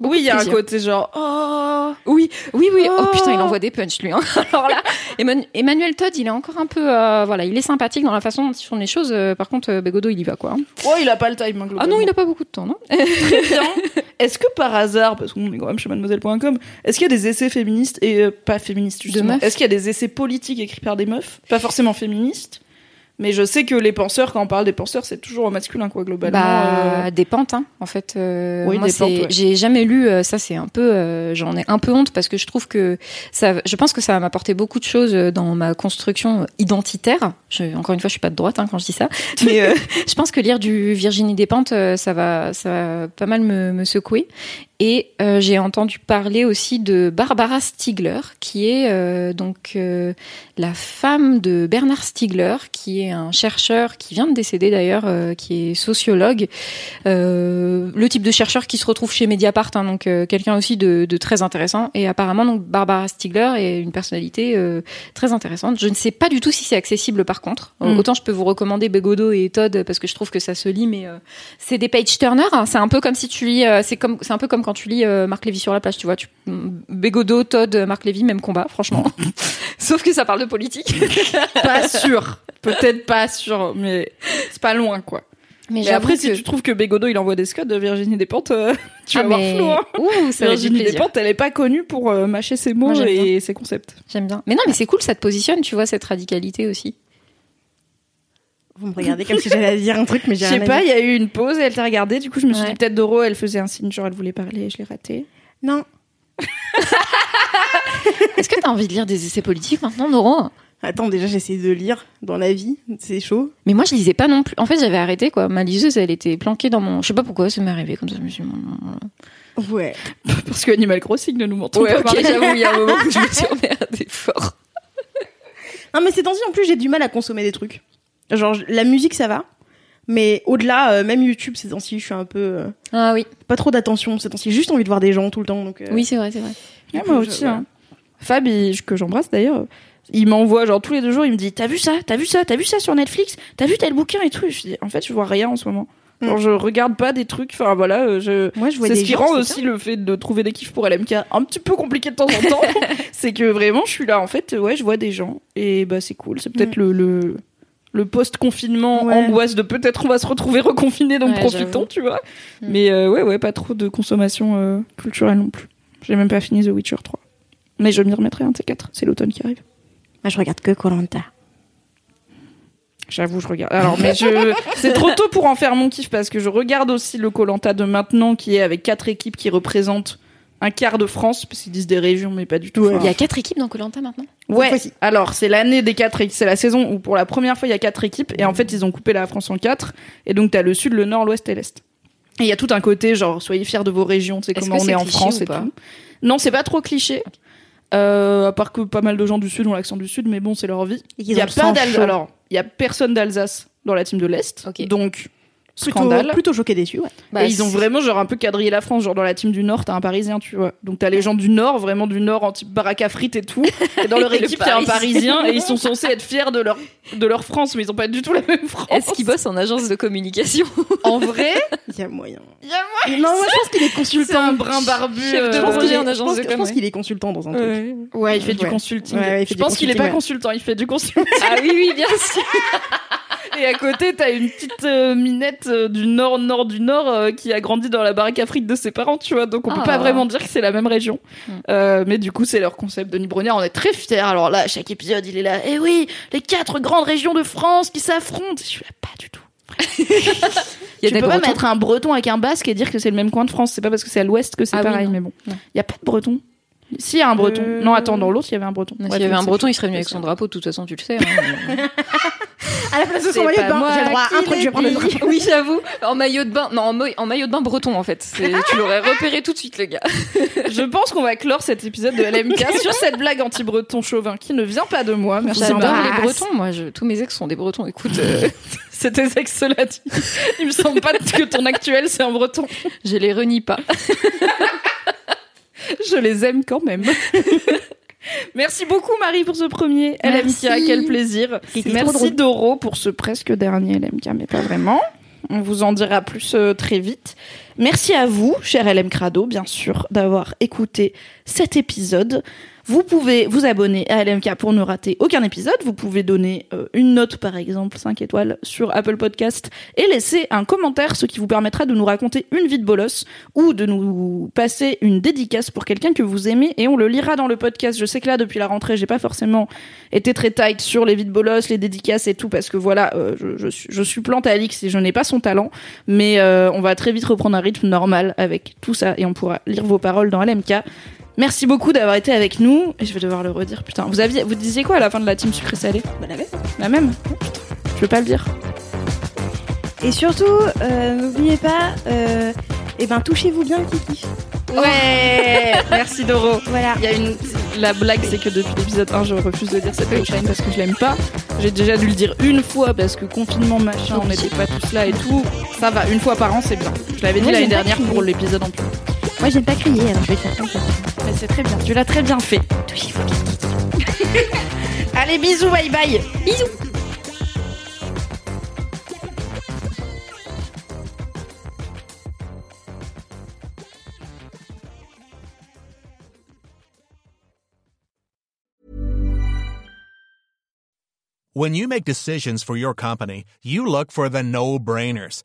Oui, il y a un côté genre... Oh Oui, oui, oui. Oh, Oh. putain, il envoie des punchs, lui. hein. Alors là, Emman- Emmanuel Todd, il est encore un peu... euh, voilà, il est sympathique dans la façon dont ils font les choses. euh, par contre, Bégodeau, il y va, quoi. Oh, il a pas le time, hein, Ah non, il a pas beaucoup de temps, non très bien. Est-ce que par hasard, parce qu'on est quand même chez mademoiselle.com, est-ce qu'il y a des essais féministes et euh, pas féministes justement Est-ce qu'il y a des essais politiques écrits par des meufs? Pas forcément féministes, mais je sais que les penseurs, quand on parle des penseurs, c'est toujours au masculin, quoi, globalement. Bah, euh. des pentes, hein, en fait. euh, Oui, moi, ouais. J'ai jamais lu, euh, ça c'est un peu, euh, j'en ai un peu honte parce que je trouve que ça, je pense que ça va m'apporter beaucoup de choses dans ma construction identitaire. Je, encore une fois, je suis pas de droite hein, quand je dis ça, mais je pense que lire du Virginie Despentes, ça va, ça va pas mal me, me secouer. Et euh, j'ai entendu parler aussi de Barbara Stiegler, qui est euh, donc euh, la femme de Bernard Stiegler, qui est un chercheur qui vient de décéder d'ailleurs, euh, qui est sociologue, euh, le type de chercheur qui se retrouve chez Mediapart, hein, donc euh, quelqu'un aussi de, de très intéressant. Et apparemment, donc Barbara Stiegler est une personnalité euh, très intéressante. Je ne sais pas du tout si c'est accessible par contre. Euh, Mm. Autant je peux vous recommander Bégodeau et Todd parce que je trouve que ça se lit, mais euh, c'est des page turners. hein. C'est un peu comme si tu lis, euh, c'est comme, c'est un peu comme quand tu lis euh, Marc Lévy sur la plage, tu vois. Tu, Bégodeau, Todd, Marc Lévy, même combat, franchement. Sauf que ça parle de politique. pas sûr. Peut-être pas sûr, mais c'est pas loin, quoi. Mais, après, si tu trouves que Bégodeau, il envoie des scots de Virginie Despentes, euh, tu vas Ah, mais- flou, hein. Ouh, ça Virginie. Despentes, elle est pas connue pour euh, mâcher ses mots Moi, et ses concepts. J'aime bien. Mais non, mais c'est cool, ça te positionne, tu vois, cette radicalité aussi. Vous me regardez comme si j'allais dire un truc, mais Je j'ai sais rien à pas, il y a eu une pause et elle t'a regardé. Du coup, je me suis Ouais. dit peut-être Doro, elle faisait un signe, genre elle voulait parler et je l'ai raté. Non. Est-ce que t'as envie de lire des essais politiques maintenant, Noro Attends, déjà, j'essaie de lire dans la vie. C'est chaud. Mais moi, je lisais pas non plus. En fait, j'avais arrêté, quoi. Ma liseuse, elle était planquée dans mon. Je sais pas pourquoi, ça m'est arrivé comme ça. Je me suis dit, Ouais. Parce que Animal Crossing, ne nous mentons Ouais, pas. ok, Marie. j'avoue, il y a un moment où je me suis emmerdée fort. Non, mais ces temps-ci, en plus, j'ai du mal à consommer des trucs. Genre, la musique, ça va. Mais au-delà, euh, même YouTube, ces temps-ci, je suis un peu. euh, Ah oui. pas trop d'attention ces temps-ci. J'ai juste envie de voir des gens tout le temps. Donc, euh, Oui, c'est vrai, c'est vrai. Ouais, moi aussi. je- hein. Fab, il- que j'embrasse d'ailleurs, il m'envoie genre tous les deux jours, il me dit T'as vu ça? T'as vu ça? T'as vu ça sur Netflix? T'as vu tel bouquin et tout? Et Je dis En fait, je vois rien en ce moment. Genre, Mm. je regarde pas des trucs. Enfin voilà, euh, je. Moi, je vois C'est des ce qui gens, rend c'est aussi le fait de trouver des kiffs pour LMK un petit peu compliqué de temps en temps. c'est que vraiment, je suis là. En fait, ouais, je vois des gens. Et bah, c'est cool. C'est peut-être le, le, le post-confinement, Ouais. angoisse de peut-être on va se retrouver reconfiné, donc Ouais, profitons, tu vois. Mm. Mais euh, ouais, ouais, pas trop de consommation euh, culturelle non plus. J'ai même pas fini The Witcher 3. Mais je m'y remettrai un de ces quatre. C'est l'automne qui arrive. Moi, je regarde que Colanta. J'avoue, je regarde. Alors, mais je, c'est trop tôt pour en faire mon kiff parce que je regarde aussi le Colanta de maintenant qui est avec quatre équipes qui représentent un quart de France, parce qu'ils disent des régions, mais pas du tout. Ouais. Il y a quatre équipes dans Colanta maintenant? Ouais. fois-ci. Alors, c'est l'année des quatre équipes. C'est la saison où pour la première fois il y a quatre équipes et en fait ils ont coupé la France en quatre et donc t'as le sud, le nord, l'ouest et l'est. Et il y a tout un côté genre soyez fiers de vos régions, tu sais Est-ce comment on c'est est en cliché France et pas tout. Non, c'est pas trop cliché. Euh, à part que pas mal de gens du sud ont l'accent du sud, mais bon, c'est leur vie. Il y a pas d'Alsace. Alors, il y a personne d'Alsace dans la team de l'Est. Ok. Donc, Plutôt, scandale. plutôt choqué déçu, ouais. Bah, et ils ont vraiment genre un peu quadrillé la France, genre dans la team du Nord, t'as un Parisien, tu vois. Donc t'as les gens du Nord, vraiment du Nord, en type baraque à frites et tout. Et dans leur Le équipe, t'as un Parisien. Et ils sont censés être fiers de leur de leur France, mais ils ont pas du tout la même France. Est-ce qu'ils bossent en agence de communication? En vrai, Il y a moyen. il y a moi. Non, moi, je pense qu'il est consultant. C'est un brin barbu. Chef de euh, Je pense projet qu'il est- en je agence pense de que- je com, pense ouais. qu'il est consultant dans un truc. Ouais, il fait du consulting. Je pense qu'il est pas consultant, il fait du consulting. Ah oui, oui, bien sûr. Et à côté, t'as une petite euh, minette euh, du nord, nord du nord, euh, qui a grandi dans la baraque frites de ses parents, tu vois. Donc on peut Ah. pas vraiment dire que c'est la même région. Mm. Euh, mais du coup, c'est leur concept. Denis Brognard, on est très fiers. Alors là, à chaque épisode, il est là. Eh oui, les quatre grandes régions de France qui s'affrontent. Je suis là, pas du tout. Il y a tu des peux pas Bretons. mettre un breton avec un basque et dire que c'est le même coin de France. C'est pas parce que c'est à l'ouest que c'est Ah oui, pareil, non. mais bon. Il Non. y a pas de breton. S'il y a un breton. Euh, Non, attends, dans l'autre, il y avait un breton. S'il Bref, y avait un c'est- breton, il serait venu avec son drapeau, de toute façon, tu le sais. hein. À la place de C'est son maillot de bain, j'ai le droit à un truc, je vais prendre le drapeau. Oui, j'avoue. En maillot de bain. Non, en, maillot de bain breton, en fait. C'est- Tu l'aurais repéré tout de suite, le gars. Je pense qu'on va clore cet épisode de LMK sur cette blague anti-breton chauvin qui ne vient pas de moi. Merci. J'adore les bretons. Moi, je... tous mes ex sont des bretons. Écoute, euh, C'était ex cela dit. Il me semble pas que ton actuel c'est un breton. je les renie pas. Je les aime quand même. Merci beaucoup Marie pour ce premier Merci. LMK, quel plaisir. Merci. Doro pour ce presque dernier LMK, mais pas vraiment. On vous en dira plus euh, très vite. Merci à vous, cher LM Crado, bien sûr, d'avoir écouté cet épisode. Vous pouvez vous abonner à LMK pour ne rater aucun épisode. Vous pouvez donner euh, une note, par exemple, 5 étoiles sur Apple Podcast et laisser un commentaire, ce qui vous permettra de nous raconter une vie de bolos ou de nous passer une dédicace pour quelqu'un que vous aimez et on le lira dans le podcast. Je sais que là, depuis la rentrée, j'ai pas forcément été très tight sur les vies de bolos, les dédicaces et tout parce que voilà, euh, je, je, je suis plante à Alix et je n'ai pas son talent, mais euh, on va très vite reprendre un rythme normal avec tout ça et on pourra lire vos paroles dans LMK. Merci beaucoup d'avoir été avec nous. Et je vais devoir le redire. Putain, vous aviez, vous disiez quoi à la fin de la team sucré salé Bah, la même. La même Oh, putain, Je veux pas le dire. Et surtout, euh, n'oubliez pas, euh, eh ben, touchez-vous bien, Kiki. Ouais. Merci Doro. Voilà. Il y a une la blague c'est que depuis l'épisode 1 je refuse de dire cette punchline parce que je l'aime pas. J'ai déjà dû le dire une fois parce que confinement machin on n'était pas tous là et tout. Ça va une fois par an c'est bien. Je l'avais dit l'année dernière pour l'épisode en plus. Moi, j'aime pas crier, alors je vais le faire comme ça. Mais c'est très bien. Tu l'as très bien fait. Touchez-vous bien. Allez bisous bye bye. Bisous. When you make decisions for your company, you look for the no-brainers.